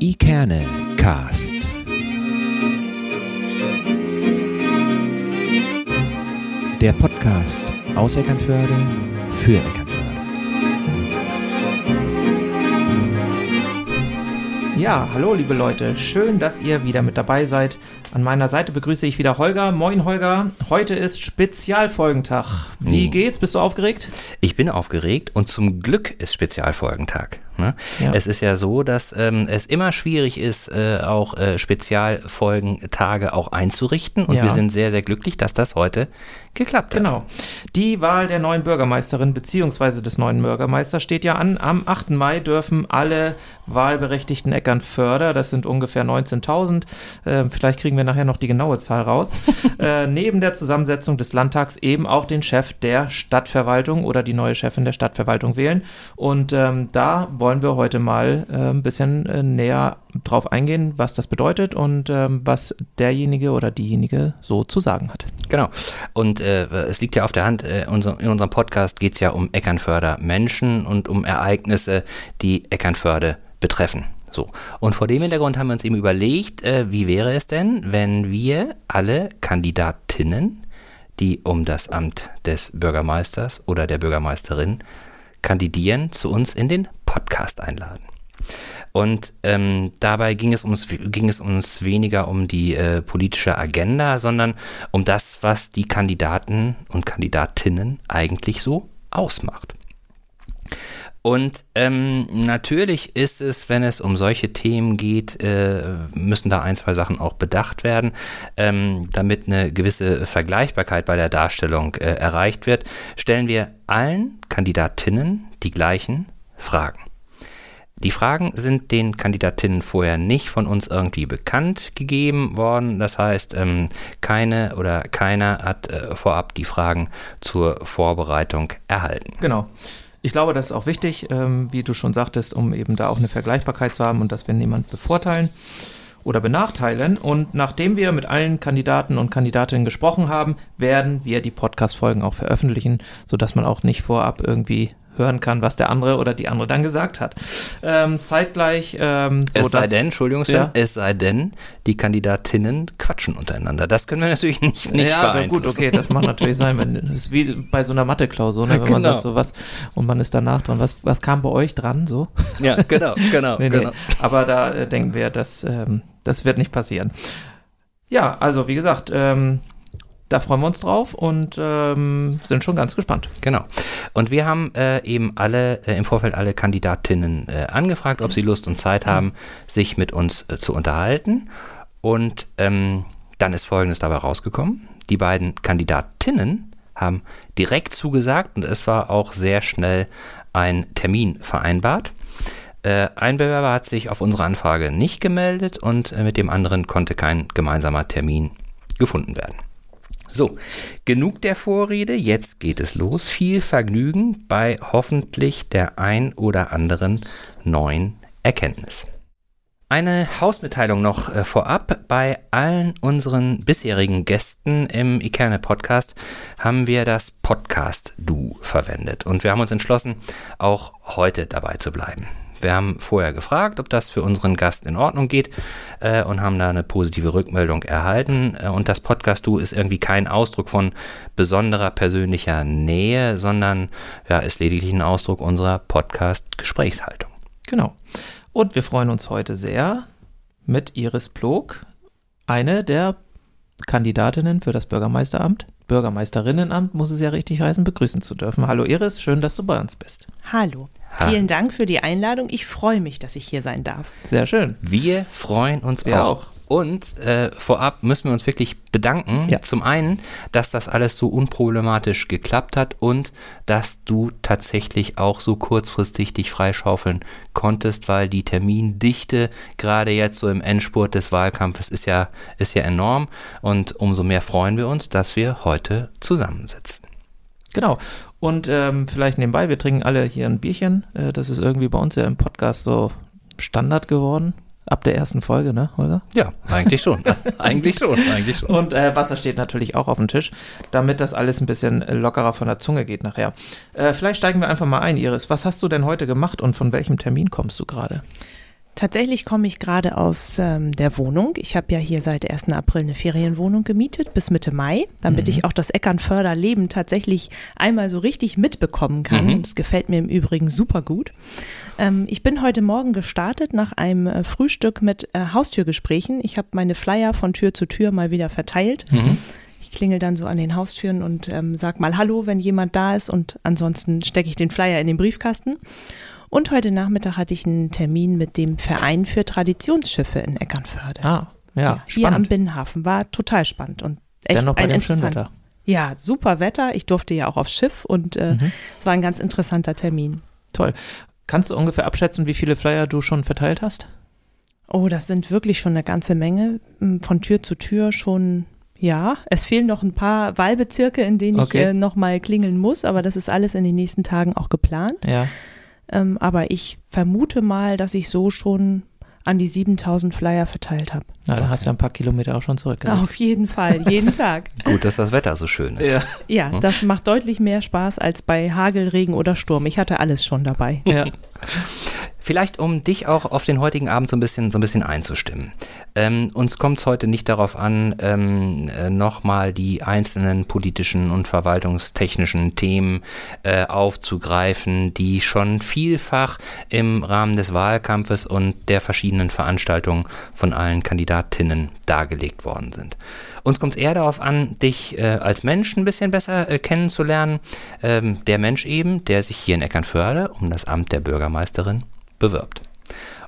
Ikerne Cast. Der Podcast aus Eckernförde für Eckernförde. Ja, hallo liebe Leute, schön, dass ihr wieder mit dabei seid. An meiner Seite begrüße ich wieder Holger. Moin Holger, heute ist Spezialfolgentag. Wie geht's? Bist du aufgeregt? Ich bin aufgeregt und zum Glück ist Spezialfolgentag. Ne? Ja. Es ist ja so, dass ähm, es immer schwierig ist, äh, auch äh, Spezialfolgentage auch einzurichten. Und Ja. wir sind sehr, sehr glücklich, dass das heute geklappt hat. Genau. Die Wahl der neuen Bürgermeisterin bzw. des neuen Bürgermeisters steht ja an. Am 8. Mai dürfen alle wahlberechtigten Eckernförder, das sind ungefähr 19.000, äh, vielleicht kriegen wir nachher noch die genaue Zahl raus, äh, neben der Zusammensetzung des Landtags eben auch den Chef der Stadtverwaltung oder die neue Chefin der Stadtverwaltung wählen. Und ähm, da wollen wir heute mal äh, ein bisschen äh, näher drauf eingehen, was das bedeutet und ähm, was derjenige oder diejenige so zu sagen hat. Genau. Und äh, es liegt ja auf der Hand, äh, unser, in unserem Podcast geht es ja um Eckernförder Menschen und um Ereignisse, die Eckernförde betreffen. So. Und vor dem Hintergrund haben wir uns eben überlegt, äh, wie wäre es denn, wenn wir alle Kandidatinnen, die um das Amt des Bürgermeisters oder der Bürgermeisterin kandidieren, zu uns in den Podcast einladen. Und ähm, dabei ging es, ums, ging es uns weniger um die äh, politische Agenda, sondern um das, was die Kandidaten und Kandidatinnen eigentlich so ausmacht. Und ähm, natürlich ist es, wenn es um solche Themen geht, äh, müssen da ein, zwei Sachen auch bedacht werden, ähm, damit eine gewisse Vergleichbarkeit bei der Darstellung äh, erreicht wird, stellen wir allen Kandidatinnen die gleichen Fragen. Die Fragen sind den Kandidatinnen vorher nicht von uns irgendwie bekannt gegeben worden. Das heißt, ähm, keine oder keiner hat äh, vorab die Fragen zur Vorbereitung erhalten. Genau. Ich glaube, das ist auch wichtig, ähm, wie du schon sagtest, um eben da auch eine Vergleichbarkeit zu haben und dass wir niemanden bevorteilen oder benachteilen. Und nachdem wir mit allen Kandidaten und Kandidatinnen gesprochen haben, werden wir die Podcast-Folgen auch veröffentlichen, sodass man auch nicht vorab irgendwie hören kann, was der andere oder die andere dann gesagt hat. Ähm, zeitgleich, ähm, so es sei denn, Entschuldigung, Sven, Ja. es sei denn, die Kandidatinnen quatschen untereinander. Das können wir natürlich nicht, nicht ja, aber gut, okay, das mag natürlich sein. Wenn, das ist wie bei so einer Mathe-Klausur, ne, wenn man Genau. sagt so was und man ist danach dran. Was, was kam bei euch dran? So? Ja, genau, genau, Nee, nee. genau. Aber da äh, denken wir, dass, ähm, das wird nicht passieren. Ja, also wie gesagt, ähm, da freuen wir uns drauf und ähm, sind schon ganz gespannt. Genau. Und wir haben äh, eben alle äh, im Vorfeld alle Kandidatinnen äh, angefragt, ob sie Lust und Zeit haben, sich mit uns äh, zu unterhalten. Und ähm, dann ist Folgendes dabei rausgekommen. Die beiden Kandidatinnen haben direkt zugesagt und es war auch sehr schnell ein Termin vereinbart. Äh, ein Bewerber hat sich auf unsere Anfrage nicht gemeldet und äh, mit dem anderen konnte kein gemeinsamer Termin gefunden werden. So, genug der Vorrede, jetzt geht es los. Viel Vergnügen bei hoffentlich der ein oder anderen neuen Erkenntnis. Eine Hausmitteilung noch äh, vorab. Bei allen unseren bisherigen Gästen im Ikerne Podcast haben wir das Podcast-Du verwendet. Und wir haben uns entschlossen, auch heute dabei zu bleiben. Wir haben vorher gefragt, ob das für unseren Gast in Ordnung geht äh, und haben da eine positive Rückmeldung erhalten. Äh, und das Podcast-Du ist irgendwie kein Ausdruck von besonderer persönlicher Nähe, sondern ja, ist lediglich ein Ausdruck unserer Podcast-Gesprächshaltung. Genau. Und wir freuen uns heute sehr mit Iris Plog, eine der Kandidatinnen für das Bürgermeisteramt, Bürgermeisterinnenamt muss es ja richtig heißen, begrüßen zu dürfen. Hallo Iris, schön, dass du bei uns bist. Hallo. Ha. Vielen Dank für die Einladung. Ich freue mich, dass ich hier sein darf. Sehr schön. Wir freuen uns Wir auch. auch. Und äh, vorab müssen wir uns wirklich bedanken. Ja. Zum einen, dass das alles so unproblematisch geklappt hat und dass du tatsächlich auch so kurzfristig dich freischaufeln konntest, weil die Termindichte gerade jetzt so im Endspurt des Wahlkampfes ist ja, ist ja enorm. Und umso mehr freuen wir uns, dass wir heute zusammensitzen. Genau. Und ähm, vielleicht nebenbei, wir trinken alle hier ein Bierchen. Äh, das ist irgendwie bei uns ja im Podcast so Standard geworden. Ab der ersten Folge, ne, Holger? Ja, eigentlich schon. eigentlich schon, eigentlich schon. Und äh, Wasser steht natürlich auch auf dem Tisch, damit das alles ein bisschen lockerer von der Zunge geht nachher. Äh, vielleicht steigen wir einfach mal ein, Iris. Was hast du denn heute gemacht und von welchem Termin kommst du gerade? Tatsächlich komme ich gerade aus ähm, der Wohnung. Ich habe ja hier seit 1. April eine Ferienwohnung gemietet bis Mitte Mai, damit mhm. ich auch das Eckernförderleben tatsächlich einmal so richtig mitbekommen kann. Mhm. Das gefällt mir im Übrigen super gut. Ähm, ich bin heute Morgen gestartet nach einem äh, Frühstück mit äh, Haustürgesprächen. Ich habe meine Flyer von Tür zu Tür mal wieder verteilt. Mhm. Ich klingel dann so an den Haustüren und ähm, sag mal Hallo, wenn jemand da ist und ansonsten stecke ich den Flyer in den Briefkasten. Und heute Nachmittag hatte ich einen Termin mit dem Verein für Traditionsschiffe in Eckernförde. Ah, ja, ja Hier am Binnenhafen. War total spannend und echt Dennoch bei ein dem schönen Wetter. Ja, super Wetter. Ich durfte ja auch aufs Schiff und äh, mhm. es war ein ganz interessanter Termin. Toll. Kannst du ungefähr abschätzen, wie viele Flyer du schon verteilt hast? Oh, das sind wirklich schon eine ganze Menge. Hm, von Tür zu Tür schon, ja. Es fehlen noch ein paar Wahlbezirke, in denen okay. ich äh, nochmal klingeln muss, aber das ist alles in den nächsten Tagen auch geplant. Ja. Ähm, aber ich vermute mal, dass ich so schon an die 7000 Flyer verteilt habe. Ja, da hast du ja ein paar Kilometer auch schon zurückgelegt. Auf jeden Fall, jeden Tag. Gut, dass das Wetter so schön ist. Ja, ja hm? das macht deutlich mehr Spaß als bei Hagel, Regen oder Sturm. Ich hatte alles schon dabei. Ja. Vielleicht, um dich auch auf den heutigen Abend so ein bisschen, so ein bisschen einzustimmen. Ähm, uns kommt es heute nicht darauf an, ähm, äh, nochmal die einzelnen politischen und verwaltungstechnischen Themen äh, aufzugreifen, die schon vielfach im Rahmen des Wahlkampfes und der verschiedenen Veranstaltungen von allen Kandidatinnen dargelegt worden sind. Uns kommt es eher darauf an, dich äh, als Mensch ein bisschen besser äh, kennenzulernen. Ähm, der Mensch eben, der sich hier in Eckernförde um das Amt der Bürgermeisterin bewirbt.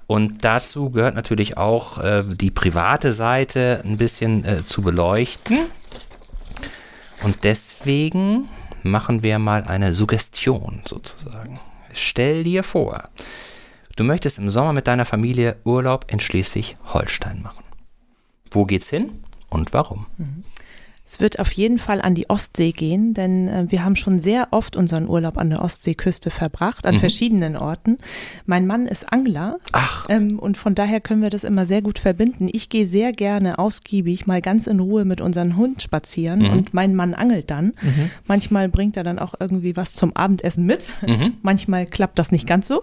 Und dazu gehört natürlich auch äh, die private Seite ein bisschen äh, zu beleuchten. Und deswegen machen wir mal eine Suggestion sozusagen. Stell dir vor, du möchtest im Sommer mit deiner Familie Urlaub in Schleswig-Holstein machen. Wo geht's hin und warum? Mhm. Es wird auf jeden Fall an die Ostsee gehen, denn äh, wir haben schon sehr oft unseren Urlaub an der Ostseeküste verbracht, an mhm. verschiedenen Orten. Mein Mann ist Angler Ach. Ähm, und von daher können wir das immer sehr gut verbinden. Ich gehe sehr gerne ausgiebig mal ganz in Ruhe mit unserem Hund spazieren mhm. und mein Mann angelt dann. Mhm. Manchmal bringt er dann auch irgendwie was zum Abendessen mit. Mhm. Manchmal klappt das nicht ganz so.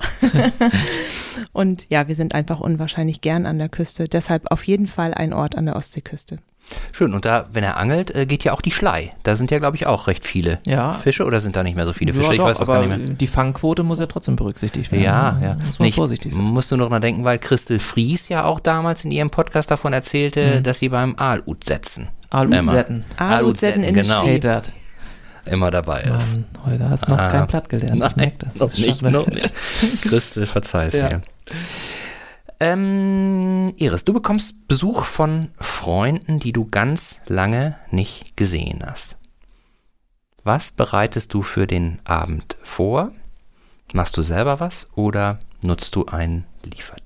und ja, wir sind einfach unwahrscheinlich gern an der Küste. Deshalb auf jeden Fall ein Ort an der Ostseeküste. Schön. Und da, wenn er angelt, äh, geht ja auch die Schlei. Da sind ja, glaube ich, auch recht viele ja. Fische oder sind da nicht mehr so viele Fische? Ja, ich doch, weiß das gar nicht mehr. Die Fangquote muss ja trotzdem berücksichtigt werden. Ja, ja. Muss man nicht, vorsichtig sein. Musst du noch mal denken, weil Christel Fries ja auch damals in ihrem Podcast davon erzählte, mhm. dass sie beim Aalut setzen. Aalut setzen. Aalut setzen in genau. Immer dabei ist. Mann, Holger, hast noch ah. kein Platt gelernt. Nein, das. das nicht, noch nicht. Christel, verzeih's ja. mir. Ähm, Iris, du bekommst Besuch von Freunden, die du ganz lange nicht gesehen hast. Was bereitest du für den Abend vor? Machst du selber was oder nutzt du einen Lieferdienst?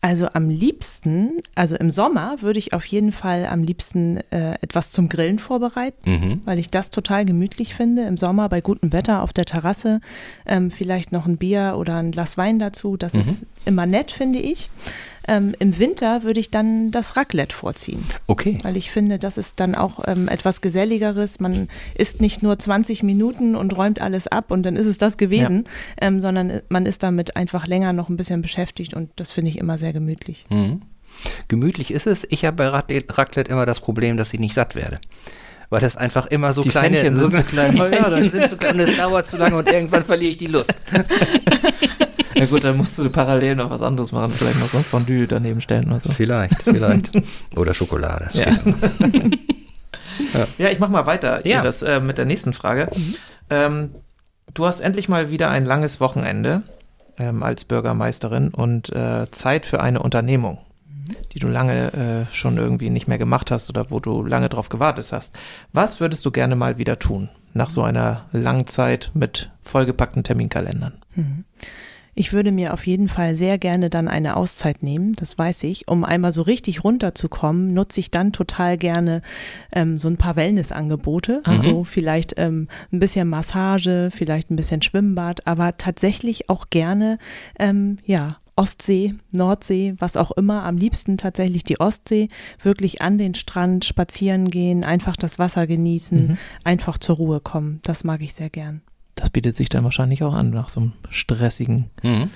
Also am liebsten, also im Sommer würde ich auf jeden Fall am liebsten äh, etwas zum Grillen vorbereiten, mhm. weil ich das total gemütlich finde. Im Sommer bei gutem Wetter auf der Terrasse ähm, vielleicht noch ein Bier oder ein Glas Wein dazu. Das mhm. ist immer nett, finde ich. Ähm, Im Winter würde ich dann das Raclette vorziehen. Okay. Weil ich finde, das ist dann auch ähm, etwas Geselligeres. Man isst nicht nur 20 Minuten und räumt alles ab und dann ist es das gewesen, ja. ähm, sondern man ist damit einfach länger noch ein bisschen beschäftigt und das finde ich immer sehr gemütlich. Mhm. Gemütlich ist es. Ich habe bei Raclette immer das Problem, dass ich nicht satt werde weil das einfach immer so die kleine Fännchen so, sind so klein. Die Fännchen sind so klein und es dauert zu lange und irgendwann verliere ich die Lust. Ja gut, dann musst du parallel noch was anderes machen, vielleicht noch so ein Fondue daneben stellen oder so. Vielleicht, vielleicht. Oder Schokolade. Ja. ja. ja. ich mach mal weiter ja. das, äh, mit der nächsten Frage. Mhm. Ähm, du hast endlich mal wieder ein langes Wochenende ähm, als Bürgermeisterin und äh, Zeit für eine Unternehmung, mhm. die du lange äh, schon irgendwie nicht mehr gemacht hast oder wo du lange drauf gewartet hast. Was würdest du gerne mal wieder tun nach so einer langen Zeit mit vollgepackten Terminkalendern? Mhm. Ich würde mir auf jeden Fall sehr gerne dann eine Auszeit nehmen, das weiß ich. Um einmal so richtig runterzukommen, nutze ich dann total gerne ähm, so ein paar Wellnessangebote. Mhm. Also vielleicht ähm, ein bisschen Massage, vielleicht ein bisschen Schwimmbad, aber tatsächlich auch gerne, ähm, ja, Ostsee, Nordsee, was auch immer, am liebsten tatsächlich die Ostsee, wirklich an den Strand spazieren gehen, einfach das Wasser genießen, mhm. einfach zur Ruhe kommen. Das mag ich sehr gern das bietet sich dann wahrscheinlich auch an nach so einem stressigen mhm.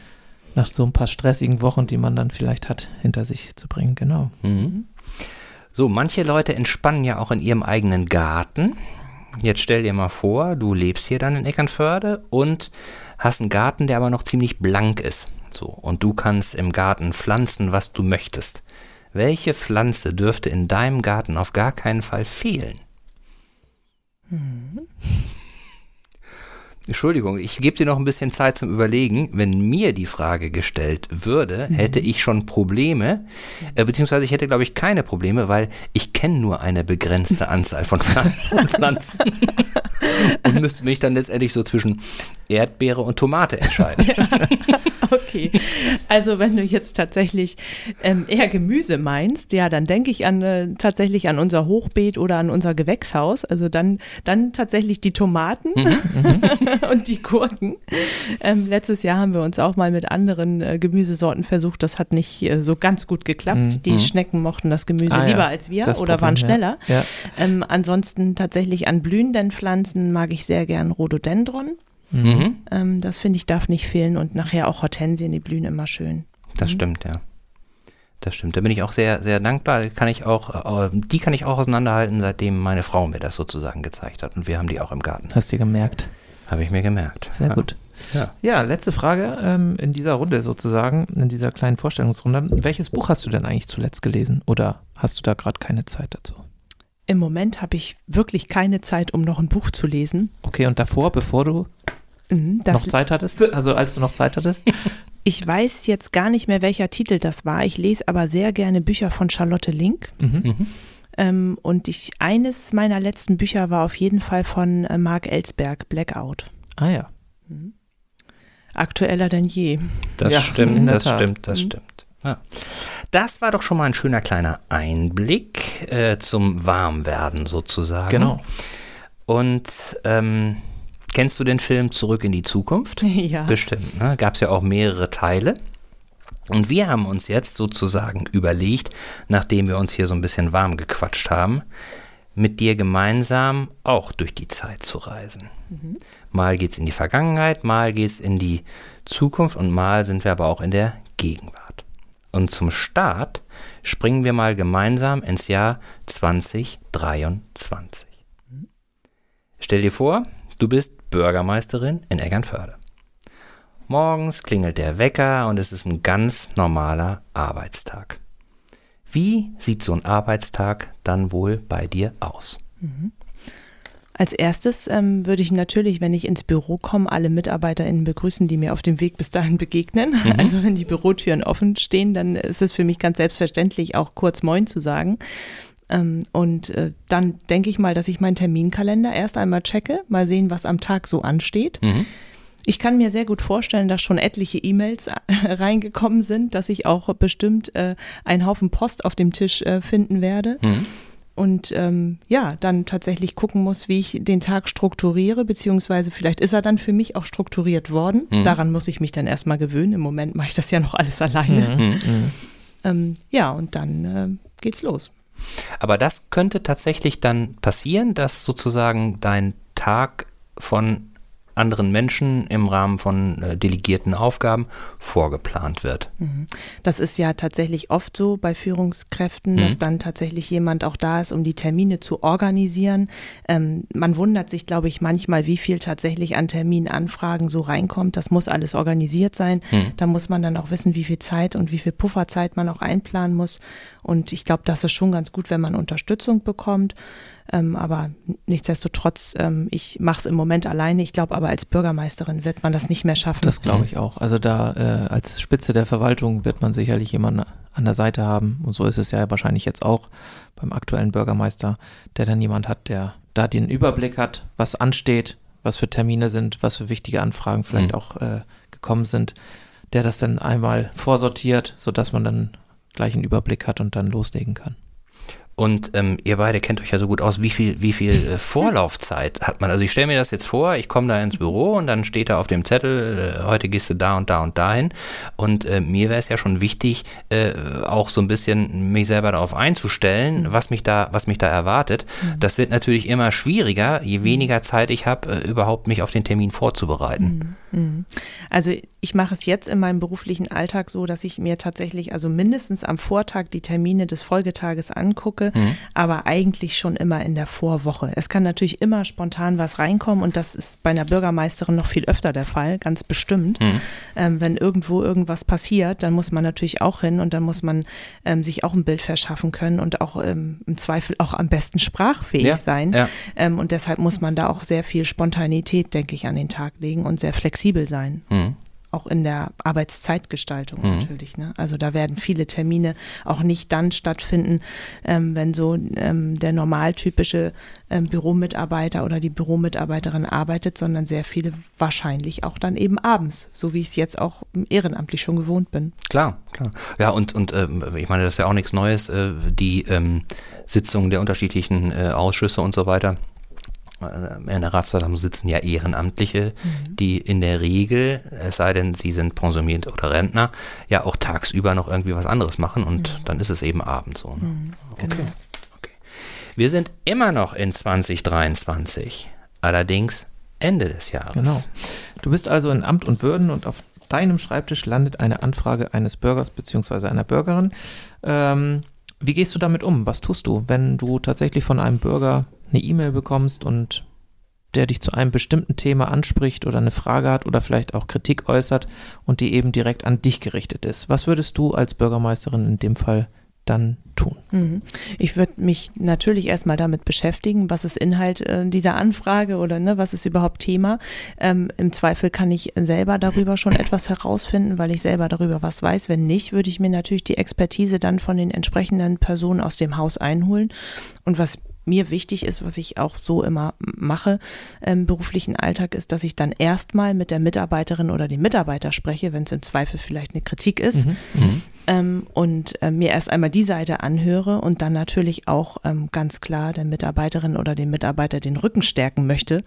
nach so ein paar stressigen Wochen, die man dann vielleicht hat, hinter sich zu bringen, genau. Mhm. So, manche Leute entspannen ja auch in ihrem eigenen Garten. Jetzt stell dir mal vor, du lebst hier dann in Eckernförde und hast einen Garten, der aber noch ziemlich blank ist. So, und du kannst im Garten pflanzen, was du möchtest. Welche Pflanze dürfte in deinem Garten auf gar keinen Fall fehlen? Hm. Entschuldigung, ich gebe dir noch ein bisschen Zeit zum Überlegen. Wenn mir die Frage gestellt würde, mhm. hätte ich schon Probleme, äh, beziehungsweise ich hätte, glaube ich, keine Probleme, weil ich kenne nur eine begrenzte Anzahl von Pflanzen und müsste mich dann letztendlich so zwischen Erdbeere und Tomate entscheiden. okay, also wenn du jetzt tatsächlich ähm, eher Gemüse meinst, ja, dann denke ich an äh, tatsächlich an unser Hochbeet oder an unser Gewächshaus. Also dann, dann tatsächlich die Tomaten. Mhm, mhm. und die Gurken. Ähm, letztes Jahr haben wir uns auch mal mit anderen äh, Gemüsesorten versucht. Das hat nicht äh, so ganz gut geklappt. Mhm. Die Schnecken mochten das Gemüse ah, lieber ja. als wir das oder Problem, waren schneller. Ja. Ja. Ähm, ansonsten tatsächlich an blühenden Pflanzen mag ich sehr gern Rhododendron. Mhm. Ähm, das finde ich darf nicht fehlen und nachher auch Hortensien, die blühen immer schön. Das mhm. stimmt, ja. Das stimmt. Da bin ich auch sehr, sehr dankbar. Kann ich auch, äh, die kann ich auch auseinanderhalten, seitdem meine Frau mir das sozusagen gezeigt hat. Und wir haben die auch im Garten. Hast du gemerkt? Habe ich mir gemerkt. Sehr ja. gut. Ja. ja, letzte Frage ähm, in dieser Runde sozusagen, in dieser kleinen Vorstellungsrunde. Welches Buch hast du denn eigentlich zuletzt gelesen oder hast du da gerade keine Zeit dazu? Im Moment habe ich wirklich keine Zeit, um noch ein Buch zu lesen. Okay, und davor, bevor du mhm, noch Zeit hattest, also als du noch Zeit hattest? ich weiß jetzt gar nicht mehr, welcher Titel das war. Ich lese aber sehr gerne Bücher von Charlotte Link. Mhm. Mhm. Ähm, und ich, eines meiner letzten Bücher war auf jeden Fall von äh, Mark Ellsberg, Blackout. Ah ja. Mhm. Aktueller denn je. Das ja, stimmt, das stimmt, das mhm. stimmt. Ja. Das war doch schon mal ein schöner kleiner Einblick äh, zum Warmwerden sozusagen. Genau. Und ähm, kennst du den Film Zurück in die Zukunft? Ja. Bestimmt. Ne? Gab es ja auch mehrere Teile. Und wir haben uns jetzt sozusagen überlegt, nachdem wir uns hier so ein bisschen warm gequatscht haben, mit dir gemeinsam auch durch die Zeit zu reisen. Mhm. Mal es in die Vergangenheit, mal geht es in die Zukunft und mal sind wir aber auch in der Gegenwart. Und zum Start springen wir mal gemeinsam ins Jahr 2023. Mhm. Stell dir vor, du bist Bürgermeisterin in Eckernförde. Morgens klingelt der Wecker und es ist ein ganz normaler Arbeitstag. Wie sieht so ein Arbeitstag dann wohl bei dir aus? Mhm. Als erstes ähm, würde ich natürlich, wenn ich ins Büro komme, alle MitarbeiterInnen begrüßen, die mir auf dem Weg bis dahin begegnen. Mhm. Also wenn die Bürotüren offen stehen, dann ist es für mich ganz selbstverständlich, auch kurz Moin zu sagen. Ähm, und äh, dann denke ich mal, dass ich meinen Terminkalender erst einmal checke, mal sehen, was am Tag so ansteht. Mhm. Ich kann mir sehr gut vorstellen, dass schon etliche E-Mails äh, reingekommen sind, dass ich auch bestimmt äh, einen Haufen Post auf dem Tisch äh, finden werde. Mhm. Und ähm, ja, dann tatsächlich gucken muss, wie ich den Tag strukturiere, beziehungsweise vielleicht ist er dann für mich auch strukturiert worden. Mhm. Daran muss ich mich dann erstmal gewöhnen. Im Moment mache ich das ja noch alles alleine. Mhm. mhm. Ähm, ja, und dann äh, geht's los. Aber das könnte tatsächlich dann passieren, dass sozusagen dein Tag von anderen Menschen im Rahmen von äh, delegierten Aufgaben vorgeplant wird. Mhm. Das ist ja tatsächlich oft so bei Führungskräften, mhm. dass dann tatsächlich jemand auch da ist, um die Termine zu organisieren. Ähm, man wundert sich, glaube ich, manchmal, wie viel tatsächlich an Terminanfragen so reinkommt. Das muss alles organisiert sein. Mhm. Da muss man dann auch wissen, wie viel Zeit und wie viel Pufferzeit man auch einplanen muss. Und ich glaube, das ist schon ganz gut, wenn man Unterstützung bekommt. Ähm, aber nichtsdestotrotz, ähm, ich mache es im Moment alleine. Ich glaube aber, als Bürgermeisterin wird man das nicht mehr schaffen. Das glaube ich auch. Also da äh, als Spitze der Verwaltung wird man sicherlich jemanden an der Seite haben. Und so ist es ja wahrscheinlich jetzt auch beim aktuellen Bürgermeister, der dann jemand hat, der da den Überblick hat, was ansteht, was für Termine sind, was für wichtige Anfragen vielleicht mhm. auch äh, gekommen sind, der das dann einmal vorsortiert, sodass man dann gleich einen Überblick hat und dann loslegen kann. Und ähm, ihr beide kennt euch ja so gut aus. Wie viel, wie viel äh, Vorlaufzeit hat man? Also ich stelle mir das jetzt vor, ich komme da ins Büro und dann steht da auf dem Zettel, äh, heute gehst du da und da und dahin. Und äh, mir wäre es ja schon wichtig, äh, auch so ein bisschen mich selber darauf einzustellen, mhm. was mich da, was mich da erwartet. Mhm. Das wird natürlich immer schwieriger, je weniger Zeit ich habe, äh, überhaupt mich auf den Termin vorzubereiten. Mhm. mhm. Also ich mache es jetzt in meinem beruflichen Alltag so, dass ich mir tatsächlich also mindestens am Vortag die Termine des Folgetages angucke, mhm. aber eigentlich schon immer in der Vorwoche. Es kann natürlich immer spontan was reinkommen und das ist bei einer Bürgermeisterin noch viel öfter der Fall, ganz bestimmt. Mhm. Ähm, wenn irgendwo irgendwas passiert, dann muss man natürlich auch hin und dann muss man ähm, sich auch ein Bild verschaffen können und auch ähm, im Zweifel auch am besten sprachfähig ja. sein. Ja. Ähm, und deshalb muss man da auch sehr viel Spontanität, denke ich, an den Tag legen und sehr flexibel sein. Mhm auch in der Arbeitszeitgestaltung mhm. natürlich. Ne? Also da werden viele Termine auch nicht dann stattfinden, ähm, wenn so ähm, der normaltypische ähm, Büromitarbeiter oder die Büromitarbeiterin arbeitet, sondern sehr viele wahrscheinlich auch dann eben abends, so wie ich es jetzt auch ehrenamtlich schon gewohnt bin. Klar, klar. Ja, und, und ähm, ich meine, das ist ja auch nichts Neues, äh, die ähm, Sitzungen der unterschiedlichen äh, Ausschüsse und so weiter in der Ratsversammlung sitzen ja Ehrenamtliche, mhm. die in der Regel, es sei denn, sie sind pensioniert oder Rentner, ja auch tagsüber noch irgendwie was anderes machen und mhm. dann ist es eben abends so. Ne? Mhm. Okay. Genau. okay. Wir sind immer noch in 2023, allerdings Ende des Jahres. Genau. Du bist also in Amt und Würden und auf deinem Schreibtisch landet eine Anfrage eines Bürgers bzw. einer Bürgerin. Ähm, wie gehst du damit um? Was tust du, wenn du tatsächlich von einem Bürger eine E-Mail bekommst und der dich zu einem bestimmten Thema anspricht oder eine Frage hat oder vielleicht auch Kritik äußert und die eben direkt an dich gerichtet ist. Was würdest du als Bürgermeisterin in dem Fall dann tun? Mhm. Ich würde mich natürlich erstmal damit beschäftigen, was ist Inhalt äh, dieser Anfrage oder ne, was ist überhaupt Thema. Ähm, Im Zweifel kann ich selber darüber schon etwas herausfinden, weil ich selber darüber was weiß. Wenn nicht, würde ich mir natürlich die Expertise dann von den entsprechenden Personen aus dem Haus einholen. Und was mir wichtig ist, was ich auch so immer mache im beruflichen Alltag, ist, dass ich dann erstmal mit der Mitarbeiterin oder dem Mitarbeiter spreche, wenn es im Zweifel vielleicht eine Kritik ist. Mhm. Mhm. Ähm, und äh, mir erst einmal die Seite anhöre und dann natürlich auch ähm, ganz klar der Mitarbeiterin oder dem Mitarbeiter den Rücken stärken möchte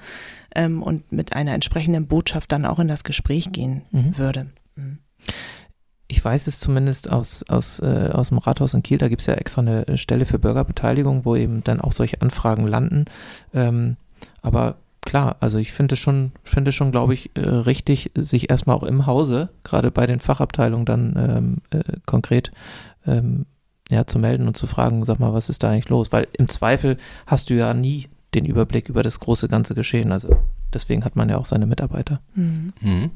ähm, und mit einer entsprechenden Botschaft dann auch in das Gespräch gehen mhm. würde. Ich weiß es zumindest aus, aus, äh, aus dem Rathaus in Kiel, da gibt es ja extra eine Stelle für Bürgerbeteiligung, wo eben dann auch solche Anfragen landen. Ähm, aber klar, also ich finde es schon, finde schon, glaube ich, äh, richtig, sich erstmal auch im Hause, gerade bei den Fachabteilungen dann ähm, äh, konkret ähm, ja, zu melden und zu fragen, sag mal, was ist da eigentlich los? Weil im Zweifel hast du ja nie den Überblick über das große ganze Geschehen. Also deswegen hat man ja auch seine Mitarbeiter. Mhm. Mhm.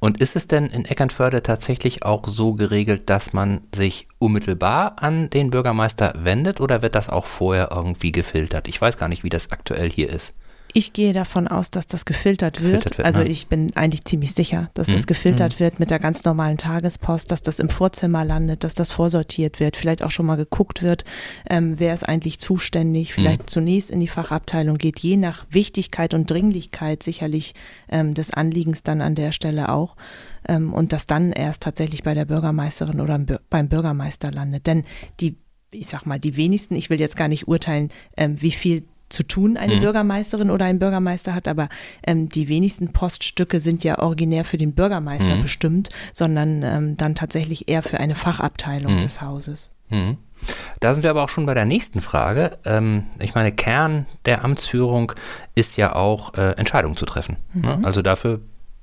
Und ist es denn in Eckernförde tatsächlich auch so geregelt, dass man sich unmittelbar an den Bürgermeister wendet oder wird das auch vorher irgendwie gefiltert? Ich weiß gar nicht, wie das aktuell hier ist. Ich gehe davon aus, dass das gefiltert wird. Gefiltert wird also ne? ich bin eigentlich ziemlich sicher, dass mhm. das gefiltert mhm. wird mit der ganz normalen Tagespost, dass das im Vorzimmer landet, dass das vorsortiert wird, vielleicht auch schon mal geguckt wird, ähm, wer ist eigentlich zuständig, vielleicht mhm. zunächst in die Fachabteilung geht, je nach Wichtigkeit und Dringlichkeit sicherlich ähm, des Anliegens dann an der Stelle auch. Ähm, und das dann erst tatsächlich bei der Bürgermeisterin oder beim Bürgermeister landet. Denn die ich sag mal, die wenigsten, ich will jetzt gar nicht urteilen, ähm, wie viel zu tun eine mhm. Bürgermeisterin oder ein Bürgermeister hat, aber ähm, die wenigsten Poststücke sind ja originär für den Bürgermeister mhm. bestimmt, sondern ähm, dann tatsächlich eher für eine Fachabteilung mhm. des Hauses. Mhm. Da sind wir aber auch schon bei der nächsten Frage. Ähm, ich meine, Kern der Amtsführung ist ja auch äh, Entscheidungen zu treffen. Ne? Mhm. Also dafür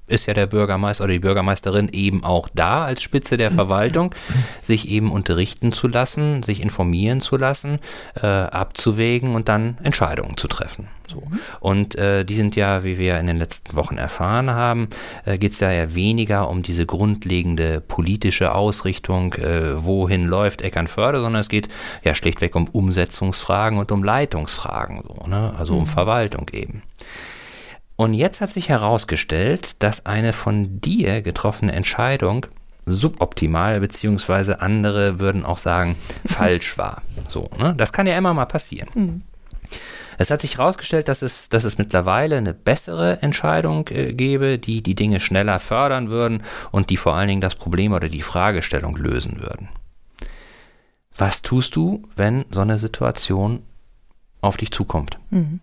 ist ja der Bürgermeister oder die Bürgermeisterin eben auch da als Spitze der Verwaltung, sich eben unterrichten zu lassen, sich informieren zu lassen, äh, abzuwägen und dann Entscheidungen zu treffen. So. Und äh, die sind ja, wie wir in den letzten Wochen erfahren haben, äh, geht es ja eher weniger um diese grundlegende politische Ausrichtung, äh, wohin läuft Eckernförde, sondern es geht ja schlichtweg um Umsetzungsfragen und um Leitungsfragen, so, ne? also um mhm. Verwaltung eben. Und jetzt hat sich herausgestellt, dass eine von dir getroffene Entscheidung suboptimal, beziehungsweise andere würden auch sagen, falsch war. So, ne? Das kann ja immer mal passieren. Mhm. Es hat sich herausgestellt, dass es, dass es mittlerweile eine bessere Entscheidung äh, gäbe, die die Dinge schneller fördern würden und die vor allen Dingen das Problem oder die Fragestellung lösen würden. Was tust du, wenn so eine Situation auf dich zukommt? Mhm